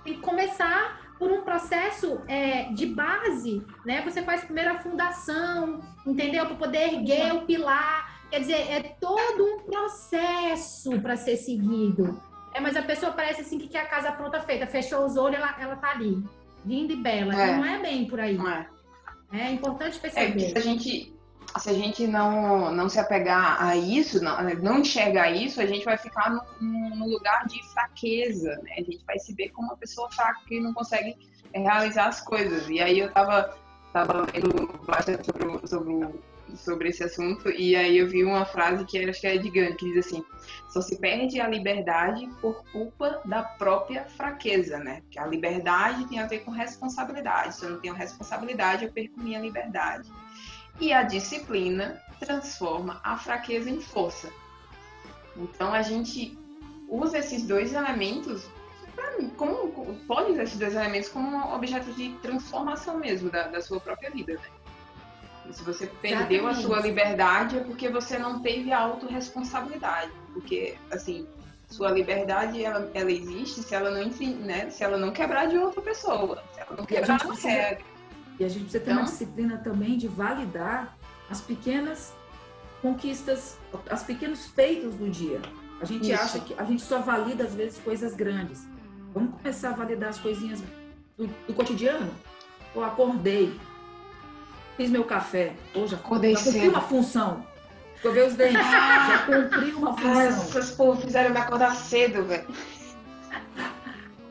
Tem que começar por um processo é, de base, né? Você faz primeiro a fundação, entendeu? Para poder erguer o pilar. Quer dizer, é todo um processo para ser seguido. É, mas a pessoa parece assim que quer a casa pronta feita, fechou os olhos, ela, ela tá ali, linda e bela. É. Não é bem por aí. É. é importante perceber. É, a gente se a gente não, não se apegar a isso, não, não enxergar isso, a gente vai ficar no, lugar de fraqueza, né? A gente vai se ver como uma pessoa fraca que não consegue realizar as coisas. E aí eu tava, tava lendo bastante sobre, sobre, sobre esse assunto, e aí eu vi uma frase que acho que é de Gandhi, que diz assim, só se perde a liberdade por culpa da própria fraqueza, né? Que a liberdade tem a ver com responsabilidade. Se eu não tenho responsabilidade, eu perco minha liberdade e a disciplina transforma a fraqueza em força. Então a gente usa esses dois elementos como pode usar esses dois elementos como um objeto de transformação mesmo da, da sua própria vida, né? Se você perdeu Exatamente. a sua liberdade é porque você não teve a autorresponsabilidade, porque assim sua liberdade ela, ela existe se ela não né, se ela não quebrar de outra pessoa, se ela não quebrar a regra. E a gente precisa ter então, uma disciplina também de validar as pequenas conquistas, os pequenos feitos do dia. A gente isso. acha que a gente só valida às vezes coisas grandes. Vamos começar a validar as coisinhas do, do cotidiano. Eu acordei, fiz meu café, hoje acordei já cumpri uma função. Escovei os dentes, [laughs] já cumpri uma função. Ai, essas povos fizeram me acordar cedo, velho.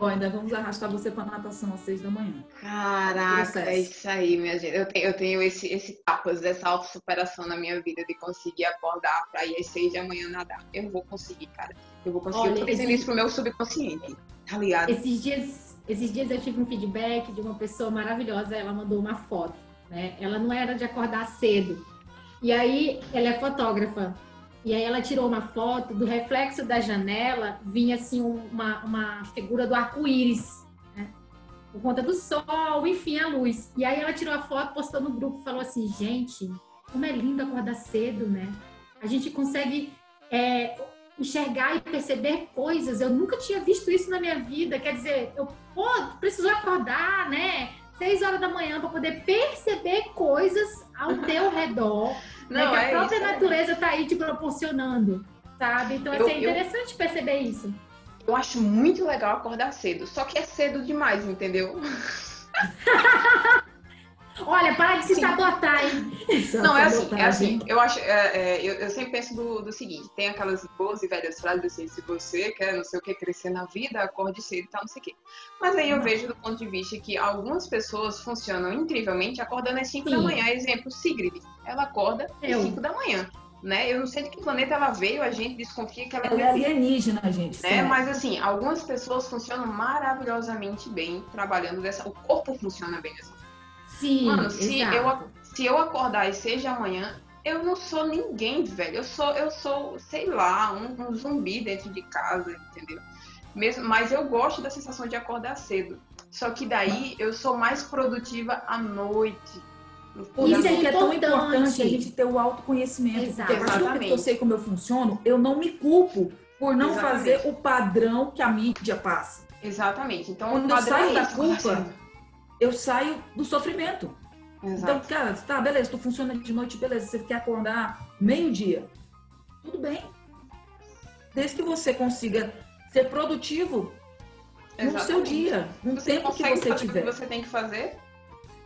Ó, ainda vamos arrastar você para natação às seis da manhã. Caraca, é isso aí, minha gente. Eu tenho, eu tenho esse, esse tapas dessa autossuperação na minha vida, de conseguir acordar para ir às seis da manhã nadar. Eu vou conseguir, cara. Eu vou conseguir. Olha, eu tô pensando esse... isso pro meu subconsciente, tá ligado? Esses dias, esses dias eu tive um feedback de uma pessoa maravilhosa, ela mandou uma foto, né? Ela não era de acordar cedo. E aí, ela é fotógrafa. E aí ela tirou uma foto do reflexo da janela, vinha assim uma, uma figura do arco-íris, né? por conta do sol, enfim, a luz. E aí ela tirou a foto, postou no grupo falou assim, gente, como é lindo acordar cedo, né? A gente consegue é, enxergar e perceber coisas. Eu nunca tinha visto isso na minha vida. Quer dizer, eu pô, preciso acordar, né? Seis horas da manhã para poder perceber coisas ao teu redor. Não, né? Que a própria isso, é. natureza está aí te proporcionando, sabe? Então, assim, eu, é interessante eu, perceber isso. Eu acho muito legal acordar cedo, só que é cedo demais, entendeu? [laughs] Olha, para de se Sim. sabotar, hein? Não, é assim, é assim. Eu acho, é, é, eu, eu, sempre penso do, do, seguinte: tem aquelas boas e velhas frases assim, se você quer não sei o que crescer na vida, acorde cedo e tal, não sei o quê. Mas aí eu não. vejo do ponto de vista que algumas pessoas funcionam incrivelmente acordando às 5 da manhã. Exemplo, Sigrid. Ela acorda às 5 da manhã. Né? Eu não sei de que planeta ela veio, a gente desconfia que ela, ela é alienígena, gente. Né? Mas assim, algumas pessoas funcionam maravilhosamente bem trabalhando dessa. O corpo funciona bem dessa Sim, Mano, se eu, se eu acordar e seja amanhã, eu não sou ninguém, velho. Eu sou, eu sou, sei lá, um, um zumbi dentro de casa, entendeu? Mesmo, mas eu gosto da sensação de acordar cedo. Só que daí eu sou mais produtiva à noite. Por isso é que é tão importante a gente ter o autoconhecimento. Exato. Porque Exatamente. que eu sei como eu funciono, eu não me culpo por não Exatamente. fazer o padrão que a mídia passa. Exatamente. Então, quando eu saio é da culpa, eu saio do sofrimento. Exato. Então, cara, tá, beleza, tu funciona de noite, beleza, você quer acordar meio-dia. Tudo bem. Desde que você consiga ser produtivo Exatamente. no seu dia, no você tempo que você tiver. O que você tem que fazer.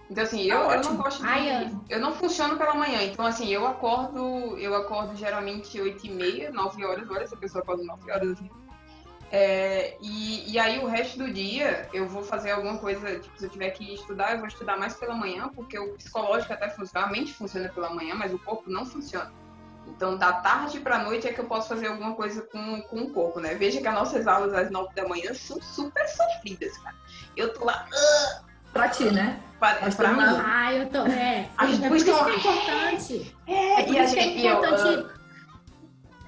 Então, assim, eu, tá eu não gosto de. Ai, eu não funciono pela manhã. Então, assim, eu acordo, eu acordo geralmente 8 e meia, 9 horas. Olha, essa pessoa acorda 9 horas assim. É, e, e aí o resto do dia eu vou fazer alguma coisa, tipo, se eu tiver que estudar, eu vou estudar mais pela manhã, porque o psicológico até funciona, a mente funciona pela manhã, mas o corpo não funciona. Então, da tarde para noite é que eu posso fazer alguma coisa com, com o corpo, né? Veja que as nossas aulas às nove da manhã são super sofridas, cara. Eu tô lá. Uh, pra ti, né? Pra, pra mim. Ah, eu tô. É, a gente, é por isso que é importante. É, é por isso que é importante. Eu, uh,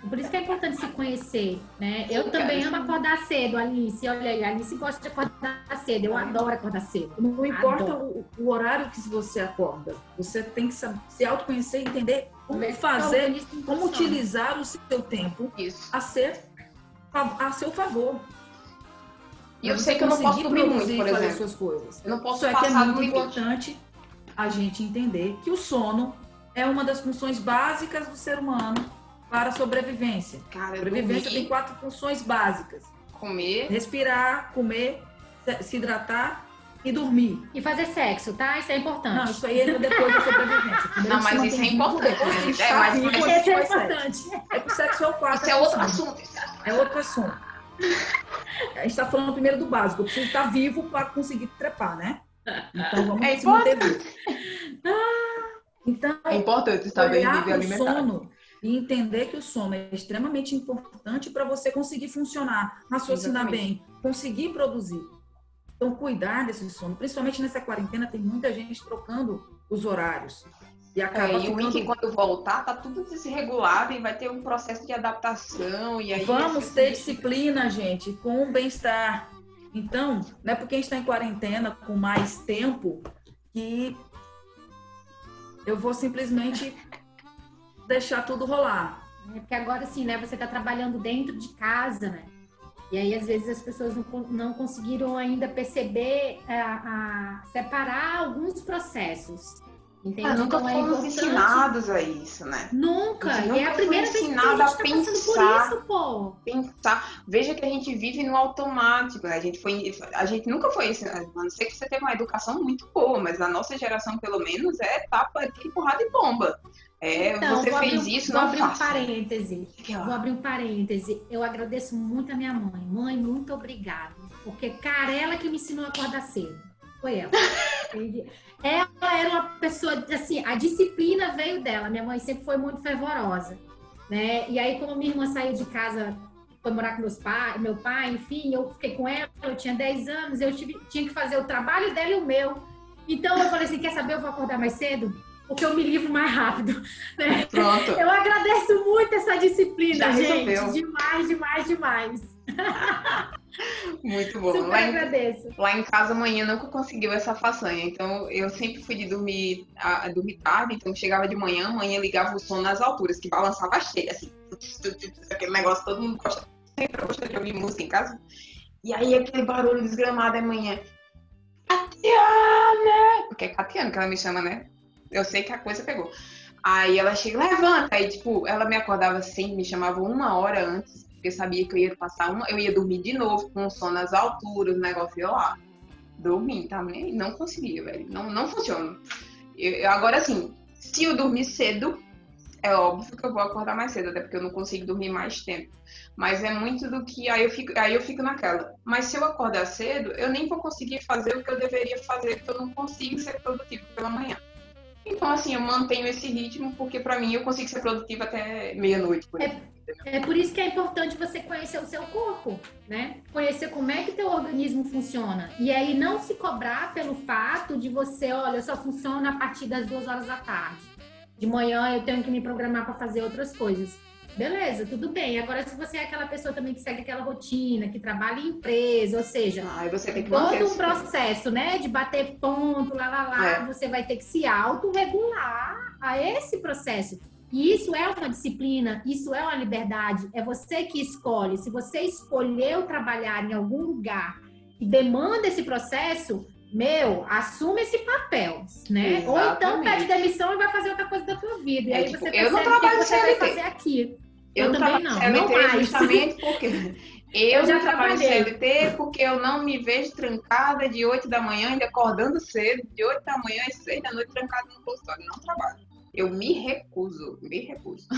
por isso que é importante se conhecer, né? Eu também amo acordar cedo, Alice. Olha aí, Alice gosta de acordar cedo. Eu adoro acordar cedo. Não importa o, o, horário que você acorda. Você tem que saber, se autoconhecer e entender como fazer, como utilizar o seu tempo isso. a ser a seu favor. E eu sei que eu não posso dormir muito, por exemplo. Suas coisas. Eu não posso Só passar é que é muito importante a gente entender que o sono é uma das funções básicas do ser humano para a sobrevivência. Cara, sobrevivência tem quatro funções básicas: comer, respirar, comer, se hidratar e dormir. E fazer sexo, tá? Isso é importante. Não, isso aí é depois da sobrevivência. Primeiro não, mas isso é importante. Né? É, mas vivo, isso é importante. É que o sexo é o quarto. Isso é outro assunto. É outro assunto. A gente está falando primeiro do básico. Eu preciso estar vivo para conseguir trepar, né? Então vamos é se manter vivo. Então, é importante estar bem vivo e alimentado. sono e entender que o sono é extremamente importante para você conseguir funcionar, raciocinar Exatamente. bem, conseguir produzir. Então, cuidar desse sono, principalmente nessa quarentena, tem muita gente trocando os horários. E, acaba é, e o Wiki, quando voltar, tá tudo desregulado e vai ter um processo de adaptação. E aí Vamos ter disciplina, gente, com bem-estar. Então, não é porque a gente está em quarentena com mais tempo que eu vou simplesmente deixar tudo rolar. É porque agora, assim, né, você está trabalhando dentro de casa, né? E aí, às vezes, as pessoas não, não conseguiram ainda perceber, a, é, a separar alguns processos. Ah, nunca então, é fomos é ensinados a isso, né? Nunca. A e é a primeira vez que a gente tá pensar, isso, pô. Pensar. Veja que a gente vive no automático, né? A gente, foi, a gente nunca foi ensinado. A não ser que você teve uma educação muito boa, mas a nossa geração, pelo menos, é tapa de porrada e bomba. É, então, você fez abrir, isso, vou não abrir um parêntese. Vou abrir um parêntese. Eu agradeço muito a minha mãe. Mãe, muito obrigada. Porque, cara, ela que me ensinou a acordar cedo. Foi ela. ela era uma pessoa, assim, a disciplina veio dela. Minha mãe sempre foi muito fervorosa. Né? E aí, como minha irmã saiu de casa, foi morar com meus pai, meu pai, enfim, eu fiquei com ela, eu tinha 10 anos, eu tive, tinha que fazer o trabalho dela e o meu. Então eu falei assim, quer saber, eu vou acordar mais cedo? porque eu me livro mais rápido. [laughs] Né? Pronto. Eu agradeço muito essa disciplina, Já gente. Resolveu. Demais, demais, demais. [laughs] Muito bom. Super Lá em, agradeço. lá em casa, amanhã nunca conseguiu essa façanha. Então, eu sempre fui de dormir, a, a dormir tarde. Então, chegava de manhã, amanhã ligava o som nas alturas, que balançava cheio, assim. Aquele negócio, todo mundo gosta, sempre gosta de ouvir música em casa. E aí, aquele barulho desgramado amanhã. Catiana! Porque é Catiana que ela me chama, né? Eu sei que a coisa pegou. Aí ela chega, levanta. Aí, tipo, ela me acordava sempre, me chamava uma hora antes, porque sabia que eu ia passar uma, eu ia dormir de novo, com o sono nas alturas, o negócio ia lá. Dormir, tá? Não conseguia, velho. Não, não funciona. Eu, eu- agora, assim, se eu dormir cedo, é óbvio que eu vou acordar mais cedo, até porque eu não consigo dormir mais tempo. Mas é muito do que aí eu fico, aí eu fico naquela. Mas se eu acordar cedo, eu nem vou conseguir fazer o que eu deveria fazer, porque eu não consigo ser produtivo pela manhã. Então, assim, eu mantenho esse ritmo, porque pra mim eu consigo ser produtiva até meia-noite, por É-. É por isso que é importante você conhecer o seu corpo, né? Conhecer como é que teu organismo funciona. E aí não se cobrar pelo fato de você, olha, eu só funciona a partir das duas horas da tarde. De manhã eu tenho que me programar para fazer outras coisas. Beleza, tudo bem. Agora, se você é aquela pessoa também que segue aquela rotina, que trabalha em empresa, ou seja, manter todo um processo, né, de bater ponto, lá, lá, lá, É. você vai ter que se autorregular a esse processo. E isso é uma disciplina, isso é uma liberdade, é você que escolhe. Se você escolheu trabalhar em algum lugar que demanda esse processo, meu, assume esse papel, né? Ou então Exatamente. pede demissão e vai fazer outra coisa da tua vida. E É, aí tipo, você eu não percebe o que trabalho você vai CLT. fazer aqui. Eu, Eu não também não, não CLT mais. justamente porque [laughs] eu, Eu já não trabalho. CLT porque eu não me vejo trancada de 8 da manhã, ainda acordando cedo, de 8 da manhã às 6 da noite trancada no consultório. Não trabalho. Eu me recuso, me recuso. [laughs]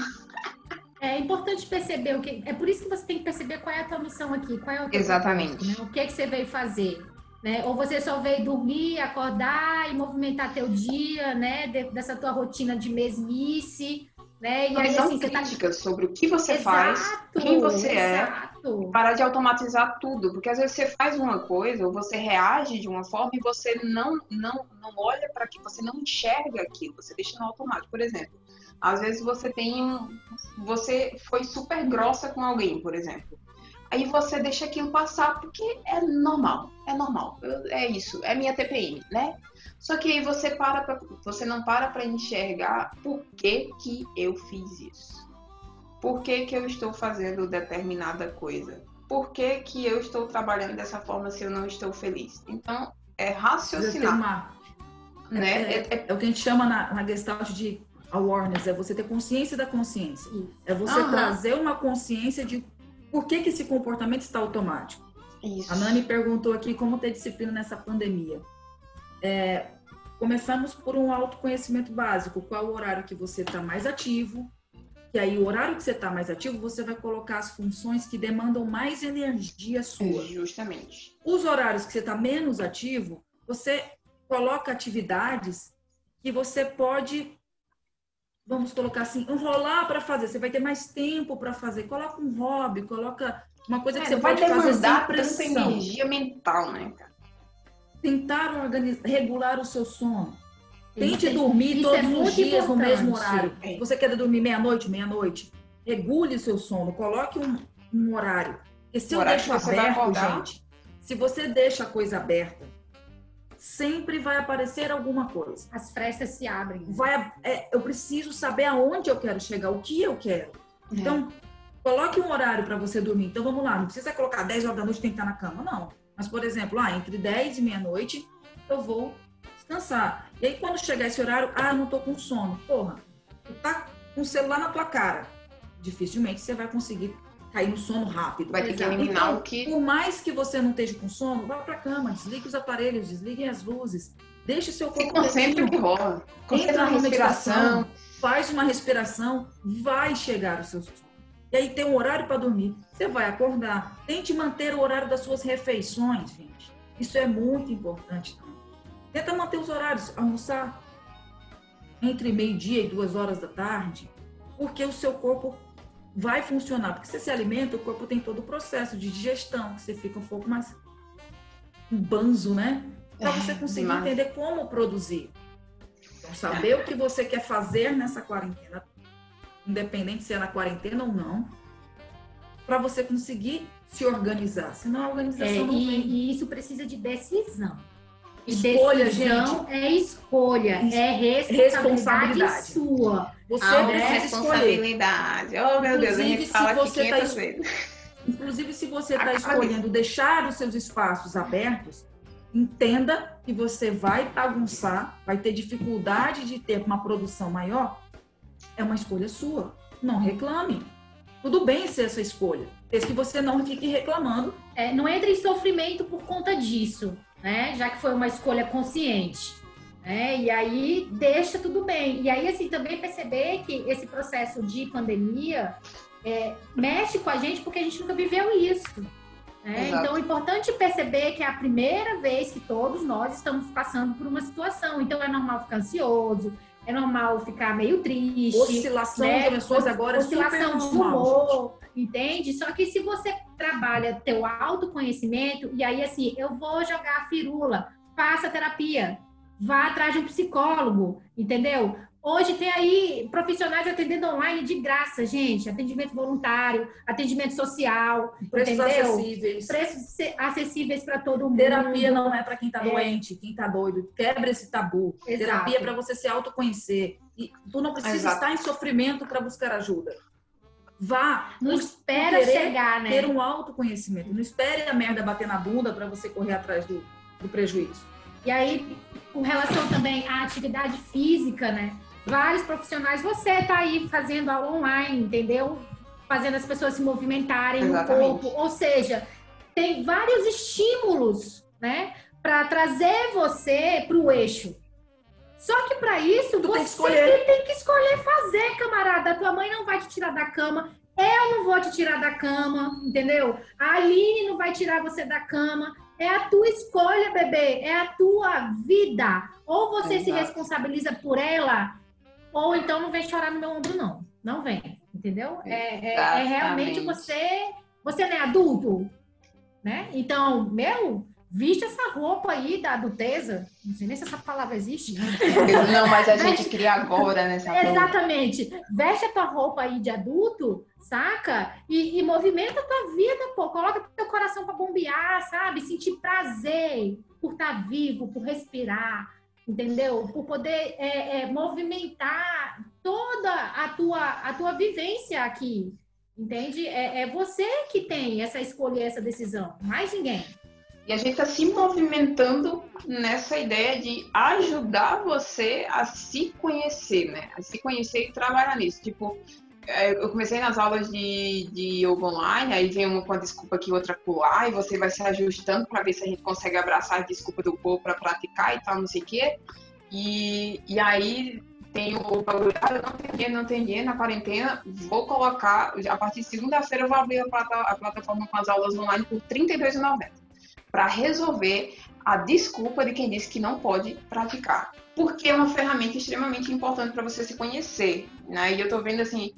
É importante perceber o que. É por isso que você tem que perceber qual é a tua missão aqui, qual é o teu Exatamente. propósito, né? O que é que você veio fazer, né? Ou você só veio dormir, acordar e movimentar teu dia, né? Dessa tua rotina de mesmice, né? E aí assim você tá crítica sobre o que você faz, Exato, quem você é. exato. parar de automatizar tudo, porque às vezes você faz uma coisa ou você reage de uma forma e você não não não olha para aquilo, você não enxerga aquilo, você deixa no automático. Por exemplo, às vezes você tem um, você foi super grossa com alguém, por exemplo. Aí você deixa aquilo passar porque é normal, é normal, é isso, é minha TPM, né? Só que aí você para pra, você não para para enxergar por que que eu fiz isso. Por que, que eu estou fazendo determinada coisa? Por que, que eu estou trabalhando dessa forma se eu não estou feliz? Então, é raciocinar, uma- né? É, É- é- é o que a gente chama na, na Gestalt de awareness, é você ter consciência da consciência. É você Aham. trazer uma consciência de por que, que esse comportamento está automático. isso. A Nani perguntou aqui como ter disciplina nessa pandemia. É, começamos por um autoconhecimento básico. Qual o horário que você está mais ativo? E aí, o horário que você está mais ativo, você vai colocar as funções que demandam mais energia sua. Justamente. Os horários que você está menos ativo, você coloca atividades que você pode, vamos colocar assim, enrolar para fazer. Você vai ter mais tempo para fazer. Coloca um hobby, coloca uma coisa que É, você não vai pode fazer sem demandar tanta pressão. energia mental, né, cara? Tentar organizar, regular o seu sono. Tente Isso é- dormir isso todos é os dias no mesmo importante. horário. É. Você quer dormir meia-noite, meia-noite? Regule o seu sono, coloque um, um horário. Porque se O eu deixo que você aberto, gente, se você deixa a coisa aberta, sempre vai aparecer alguma coisa. As frestas se abrem. Vai, é, eu preciso saber aonde eu quero chegar, o que eu quero. É. Então, coloque um horário para você dormir. Então, vamos lá, não precisa colocar 10 horas da noite tem que estar na cama, não. Mas, por exemplo, ah, entre 10 e meia-noite, eu vou descansar. E aí, quando chegar esse horário, ah, não tô com sono. Porra, tu tá com o celular na tua cara. Dificilmente você vai conseguir cair no sono rápido. Vai ter que eliminar Então, o que. Por mais que você não esteja com sono, vá pra cama, desligue os aparelhos, desliguem as luzes. Deixe o seu Se corpo concentra no que rola. Concentra Entra na respiração. faz uma respiração, vai chegar o seu sono. E aí tem um horário para dormir. Você vai acordar. Tente manter o horário das suas refeições, gente. Isso é muito importante também. Tenta manter os horários, almoçar entre meio-dia e duas horas da tarde, porque o seu corpo vai funcionar. Porque você se alimenta, o corpo tem todo o processo de digestão, que você fica um pouco mais um banzo, né? Para você conseguir demais. entender como produzir. Então, saber o que você quer fazer nessa quarentena, independente se é na quarentena ou não. para você conseguir se organizar. Senão a organização É, não e, vem. e isso precisa de decisão. E Escolha, decisão é escolha, Es- é responsabilidade, responsabilidade. sua. Você A precisa escolher. responsabilidade. Oh, meu Deus, a Inclusive, gente se fala aqui você tá 500 es- vezes. Inclusive, se você está escolhendo deixar os seus espaços abertos, entenda que você vai bagunçar, vai ter dificuldade de ter uma produção maior. É uma escolha sua. Não reclame. Tudo bem ser essa escolha, desde que você não fique reclamando. É, não entre em sofrimento por conta disso, né? Já que foi uma escolha consciente. Né? E aí deixa tudo bem. E aí, assim, também perceber que esse processo de pandemia é, mexe com a gente porque a gente nunca viveu isso. né? Então, é importante perceber que é a primeira vez que todos nós estamos passando por uma situação. Então, é normal ficar ansioso, é normal ficar meio triste. Oscilação né? de emoções agora é oscilação de humor, entende? Só que se você trabalha teu autoconhecimento, e aí assim, eu vou jogar a firula, faça terapia, vá atrás de um psicólogo, entendeu? Hoje tem aí profissionais atendendo online de graça, gente. Atendimento voluntário, atendimento social, Preços entendeu? acessíveis. preços acessíveis para todo mundo. Terapia não é para quem está É. doente, quem está doido. Quebra esse tabu. Exato. Terapia é para você se autoconhecer. E tu não precisa Exato. estar em sofrimento para buscar ajuda. Vá. Não espera querer chegar, né? Ter um autoconhecimento. Não espere a merda bater na bunda para você correr atrás do, do prejuízo. E aí, com relação também à atividade física, né? Vários profissionais, você tá aí fazendo aula online, entendeu? Fazendo as pessoas se movimentarem Exatamente. um pouco. Ou seja, tem vários estímulos, né? Para trazer você para o eixo. Só que para isso, Tu você tem que escolher. tem que escolher fazer, camarada. A tua mãe não vai te tirar da cama. Eu não vou te tirar da cama, entendeu? A Aline não vai tirar você da cama. É a tua escolha, bebê. É a tua vida. Ou você se responsabiliza por ela, ou então não vem chorar no meu ombro, não. Não vem, entendeu? É, é- é realmente você. Você não é adulto, né? Então, meu, viste essa roupa aí da adulteza. Não sei nem se essa palavra existe. Não, mas a [laughs] gente cria agora nessa porra. Exatamente. Veste a tua roupa aí de adulto, saca? E, e movimenta a tua vida, pô. Coloca teu coração pra bombear, sabe? Sentir prazer por estar vivo, por respirar, entendeu? Por poder é, é, movimentar toda a tua, a tua vivência aqui. Entende? É, é você que tem essa escolha essa decisão, mais ninguém. E a gente está se movimentando nessa ideia de ajudar você a se conhecer, né? A se conhecer e trabalhar nisso. Tipo, eu comecei nas aulas de, de yoga online, aí vem uma com a desculpa aqui, outra colar, e você vai se ajustando para ver se a gente consegue abraçar a desculpa do corpo para praticar e tal, não sei o quê. E, e aí tem o bagulho, ah, eu não tenho dinheiro, não tenho dinheiro na quarentena, vou colocar, a partir de segunda-feira eu vou abrir a, plata- a plataforma com as aulas online por R$ 32,90 para resolver a desculpa de quem disse que não pode praticar. Porque é uma ferramenta extremamente importante para você se conhecer. Né? E eu tô vendo assim,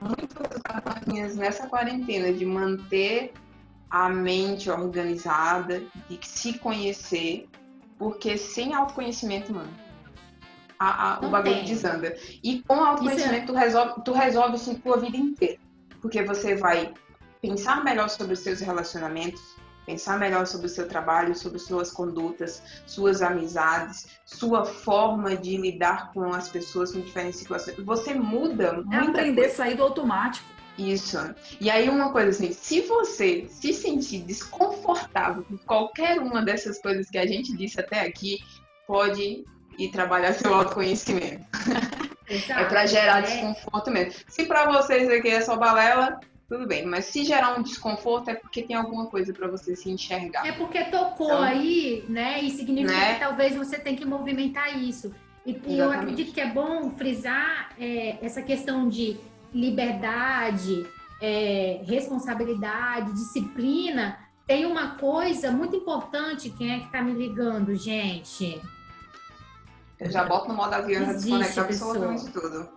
muitas campanhas nessa quarentena de manter a mente organizada, de se conhecer, porque sem autoconhecimento, mano, a- a- o bagulho tem. desanda. E com autoconhecimento, tu resolve, tu resolve assim, tua vida inteira. Porque você vai pensar melhor sobre os seus relacionamentos, pensar melhor sobre o seu trabalho, sobre suas condutas, suas amizades, sua forma de lidar com as pessoas em diferentes situações. Você muda É aprender a sair do automático. isso. E aí uma coisa assim, se você se sentir desconfortável com qualquer uma dessas coisas que a gente disse até aqui, pode ir trabalhar seu autoconhecimento. [laughs] É para gerar É. desconforto mesmo. Se para vocês aqui é só balela, tudo bem. Mas se gerar um desconforto é porque tem alguma coisa para você se enxergar. É porque tocou Então, aí, né? E significa né? que talvez você tem que movimentar isso. E, eu acredito que é bom frisar é, essa questão de liberdade, é, responsabilidade, disciplina. Tem uma coisa muito importante, quem é que tá me ligando, gente? Eu já boto no modo avião e já desconecto absolutamente tudo.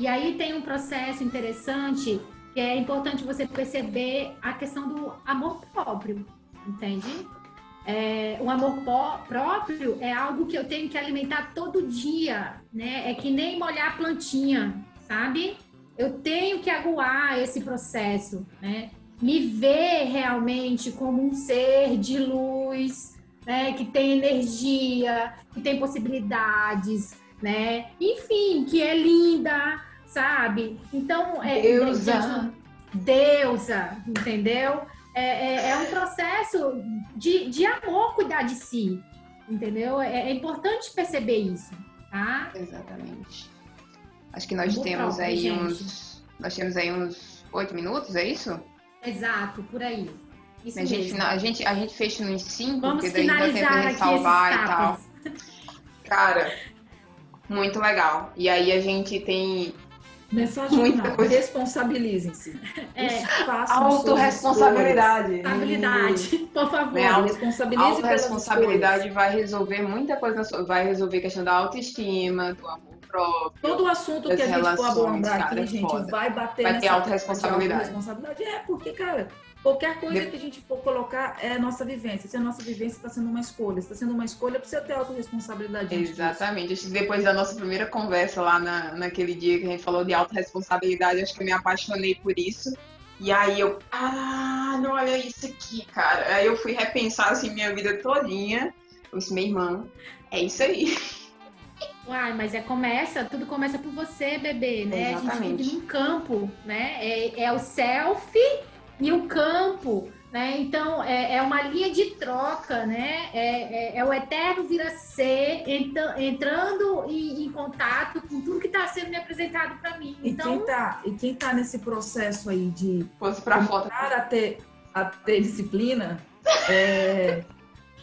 E aí tem um processo interessante que é importante você perceber a questão do amor próprio, entende? É, o amor próprio é algo que eu tenho que alimentar todo dia, né? É que nem molhar a plantinha, sabe? eu tenho que aguar esse processo, né? Me ver realmente como um ser de luz, né? Que tem energia, que tem possibilidades, né? Enfim, que é linda, sabe? Então, é, Deusa. deusa, entendeu? É, é, é um processo de, de amor cuidar de si, entendeu? É, é importante perceber isso, tá? Exatamente. Acho que nós Amor temos próprio, aí gente. uns. Nós temos aí uns oito minutos, é isso? Exato, por aí. Isso A gente, a, gente, a gente fecha nos cinco, Vamos porque daí dá tempo de ressalvar e tal. Cara, muito legal. E aí a gente tem Mensagem Muita coisa. Responsabilizem-se. É. Façam suas autorresponsabilidade. Habilidade, por favor. Né, Responsabilize pelas autorresponsabilidade vai resolver muita coisa, na sua- vai resolver a questão da autoestima, do amor próprio. Todo o assunto que a gente for abordar aqui, é gente, foda. vai bater Vai ter nessa autorresponsabilidade. autorresponsabilidade. É, porque, cara, qualquer coisa que a gente for colocar é nossa vivência. Se a nossa vivência está sendo uma escolha, está sendo uma escolha, precisa ter autorresponsabilidade. disso. Exatamente. Acho que depois da nossa primeira conversa lá na, naquele dia que a gente falou de autorresponsabilidade, acho que eu me apaixonei por isso. E aí eu, ah, não, olha isso aqui, cara. Aí eu fui repensar assim minha vida todinha. Eu disse, minha irmã, é isso aí. Uai, mas é começa, tudo começa por você, bebê, né? A gente Exatamente. vive num campo, né? É, é o self e o campo, né? Então é, é uma linha de troca, né? É, é, é o eterno vir a ser entra- entrando em, em contato com tudo que está sendo me apresentado para mim. E, Então, quem tá, e quem tá nesse processo aí de começar a ter, a ter disciplina, é,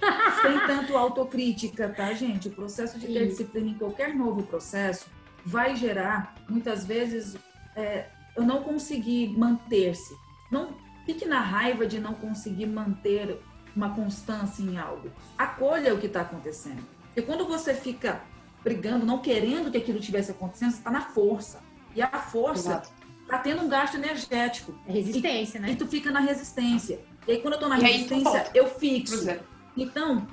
[laughs] sem tanto autocrítica, tá, gente? O processo de ter Isso. disciplina em qualquer novo processo vai gerar, muitas vezes, é, eu não conseguir manter-se. Não fique na raiva de não conseguir manter uma constância em algo. Acolha o que está acontecendo. Porque quando você fica brigando, não querendo que aquilo tivesse acontecendo, você está na força. E a força está tendo um gasto energético. é resistência, E né? tu fica na resistência. E aí, quando eu tô na E resistência, eu fixo. zero. Então,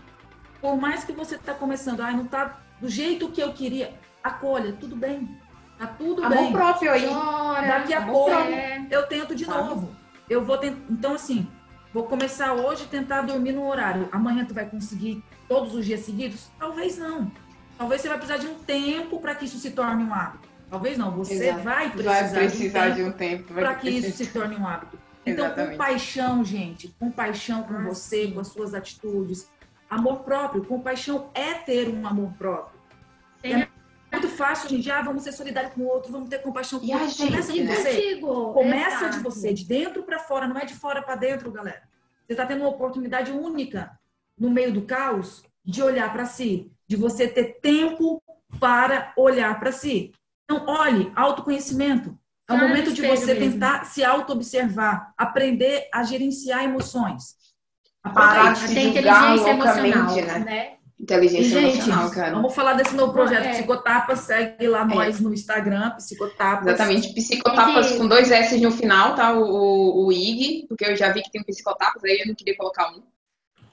por mais que você tá começando, ai, não tá do jeito que eu queria, acolha, tudo bem. Tá tudo Amor bem. próprio aí. Chora, Daqui a pouco é, eu tento de Sabe? novo. Eu vou tentar. Então, assim, vou começar hoje tentar dormir no horário. Amanhã tu vai conseguir todos os dias seguidos? Talvez não. Talvez você vai precisar de um tempo para que isso se torne um hábito. Talvez não. Você Exato. vai precisar, Vai precisar de um um tempo. vai para que isso se torne um hábito. Então, Exatamente. compaixão, gente, compaixão com Ah, você, sim. com as suas atitudes. Amor próprio, compaixão é ter um amor próprio. tem É muito fácil, gente, ah, vamos ser solidários com o outro, vamos ter compaixão com o a outro. gente, Começa de né? você. contigo. Começa Exato. de você, de dentro para fora, não é de fora para dentro, galera. Você está tendo uma oportunidade única no meio do caos de olhar para si, de você ter tempo para olhar para si. Então, olhe, autoconhecimento. É o momento de você mesmo. tentar se auto-observar, aprender a gerenciar emoções. Parar Aproveite. de julgar inteligência loucamente, emocional, né? E, Inteligência gente, emocional, cara. vamos falar desse novo projeto, É. Psicotapa, segue lá nós no Instagram, Psicotapas. Exatamente, psicotapas que- com dois S no final, tá? O, o, o IG, porque eu já vi que tem um psicotapas, aí eu não queria colocar um.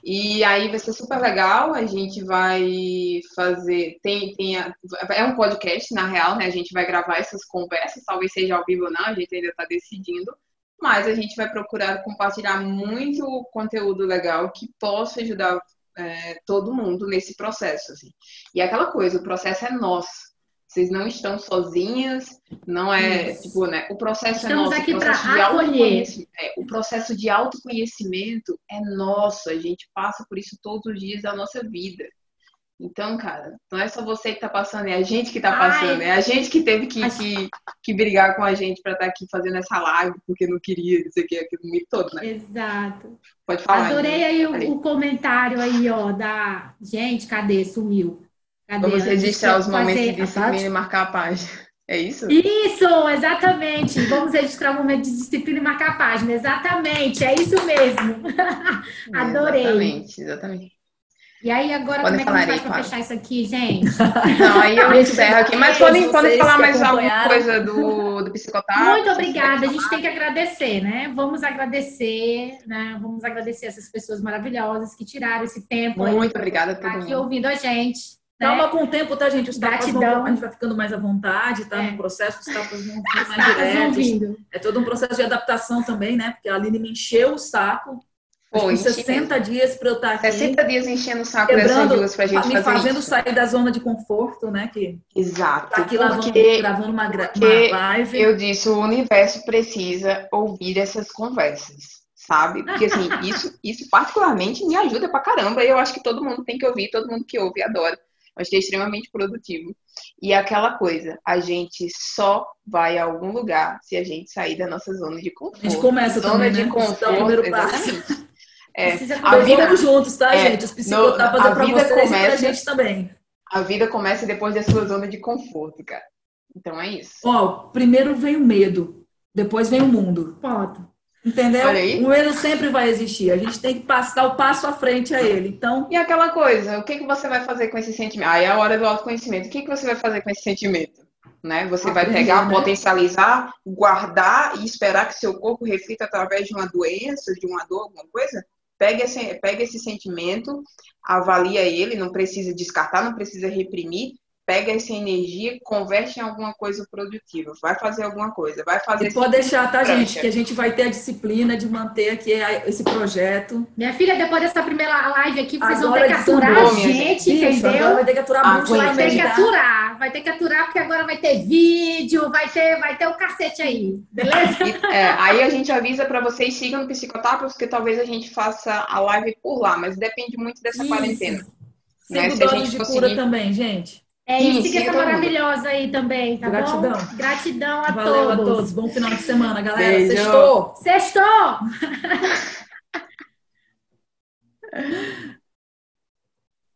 E aí vai ser super legal, a gente vai fazer, tem, tem a- é um podcast, na real, né? A gente vai gravar essas conversas, talvez seja ao vivo ou não, a gente ainda tá decidindo. Mas a gente vai procurar compartilhar muito conteúdo legal que possa ajudar é, todo mundo nesse processo, assim. E é aquela coisa, o processo é nosso. Vocês não estão sozinhas, não é, Isso. tipo, né? O processo Estamos é nosso. aqui o processo de autoconhecimento- é, o processo de autoconhecimento é nosso. A gente passa por isso todos os dias da nossa vida. Então, cara, não é só você que tá passando, é a gente que tá Ai. passando. É a gente que teve que, que, que brigar com a gente pra estar aqui fazendo essa live, porque não queria, não sei o que, aquilo me todo, né? Exato. Pode falar. Adorei aí o, o comentário aí, ó, da. Gente, cadê? Sumiu. Cadê? Vamos registrar os momentos de disciplina e marcar a página. É isso? Isso, exatamente. Vamos registrar o momento de disciplina e marcar a página. Exatamente, é isso mesmo. [laughs] Adorei. Exatamente, exatamente. E aí, agora, Podem como é que a gente aí, faz para Clara. fechar isso aqui, gente? [laughs] Não, aí eu encerro aqui. Mas podem, podem falar mais alguma coisa do, do psicotário? Muito obrigada. A gente tem que agradecer, né? Vamos agradecer, né? Vamos agradecer essas pessoas maravilhosas que tiraram esse tempo aí Muito obrigada a tá aqui ouvindo a gente, Calma com o tempo, tá, gente? Os tapas vão, Gratidão. a gente vai ficando mais à vontade, tá? É. No processo, os tapas vão ficando mais diretos. É todo um processo de adaptação também, né? Porque a Aline me encheu o saco. Pô, com enchi 60 dias para eu estar aqui. 60 dias enchendo o saco dessas duas pra gente me fazer fazendo isso. sair da zona de conforto, né? Que Exato. tá aqui lavando- porque gravando uma, uma live. eu disse, o universo precisa ouvir essas conversas, sabe? Porque assim, [laughs] isso, isso particularmente me ajuda pra caramba. E eu acho que todo mundo tem que ouvir, todo mundo que ouve adora. Eu acho que é extremamente produtivo. E aquela coisa, a gente só vai a algum lugar se a gente sair da nossa zona de conforto. A gente começa zona também, de né? Esse é conforto, exatamente. É, Precisa a Nós vida, vamos juntos, tá, é, gente? Os psicotapas no- é a pra vida vocês e pra começa- gente também. a vida começa depois da sua zona de conforto, cara. Então é isso. Ó, primeiro vem o medo, depois vem o mundo. Ponto. Entendeu? O medo sempre vai existir. A gente tem que passar o passo à frente a ele. Então, E aquela coisa, o que, que você vai fazer com esse sentimento? Aí é a hora do autoconhecimento. O que, que você vai fazer com esse sentimento? Né? Você vai pegar, né? potencializar, guardar e esperar que seu corpo reflita através de uma doença, de uma dor, alguma coisa? Pega esse, esse sentimento, avalia ele, não precisa descartar, não precisa reprimir. Pega essa energia, converte em alguma coisa produtiva. Vai fazer alguma coisa, vai fazer. e pode deixar, tá, gente? Que a gente vai ter a disciplina de manter aqui a- esse projeto. Minha filha, depois dessa primeira live aqui, vocês vão Agora ter que aturar a gente, Isso, agora entendeu? vai ter que aturar Ah, muito vai ter que meditar. aturar, vai ter que aturar, porque agora vai ter vídeo, vai ter, vai ter o cacete aí, beleza? E, é, aí a gente avisa para vocês, sigam no Psicotapas, porque talvez a gente faça a live por lá, mas depende muito dessa Isso. quarentena. Né? Cinco Se a doses gente de conseguir- cura também, gente. É Sim, isso, siga siga essa maravilhosa aí também, tá Gratidão. bom? Gratidão a Valeu todos. a todos. Bom final de semana, galera. Beijo. Sextou! Sextou! [laughs]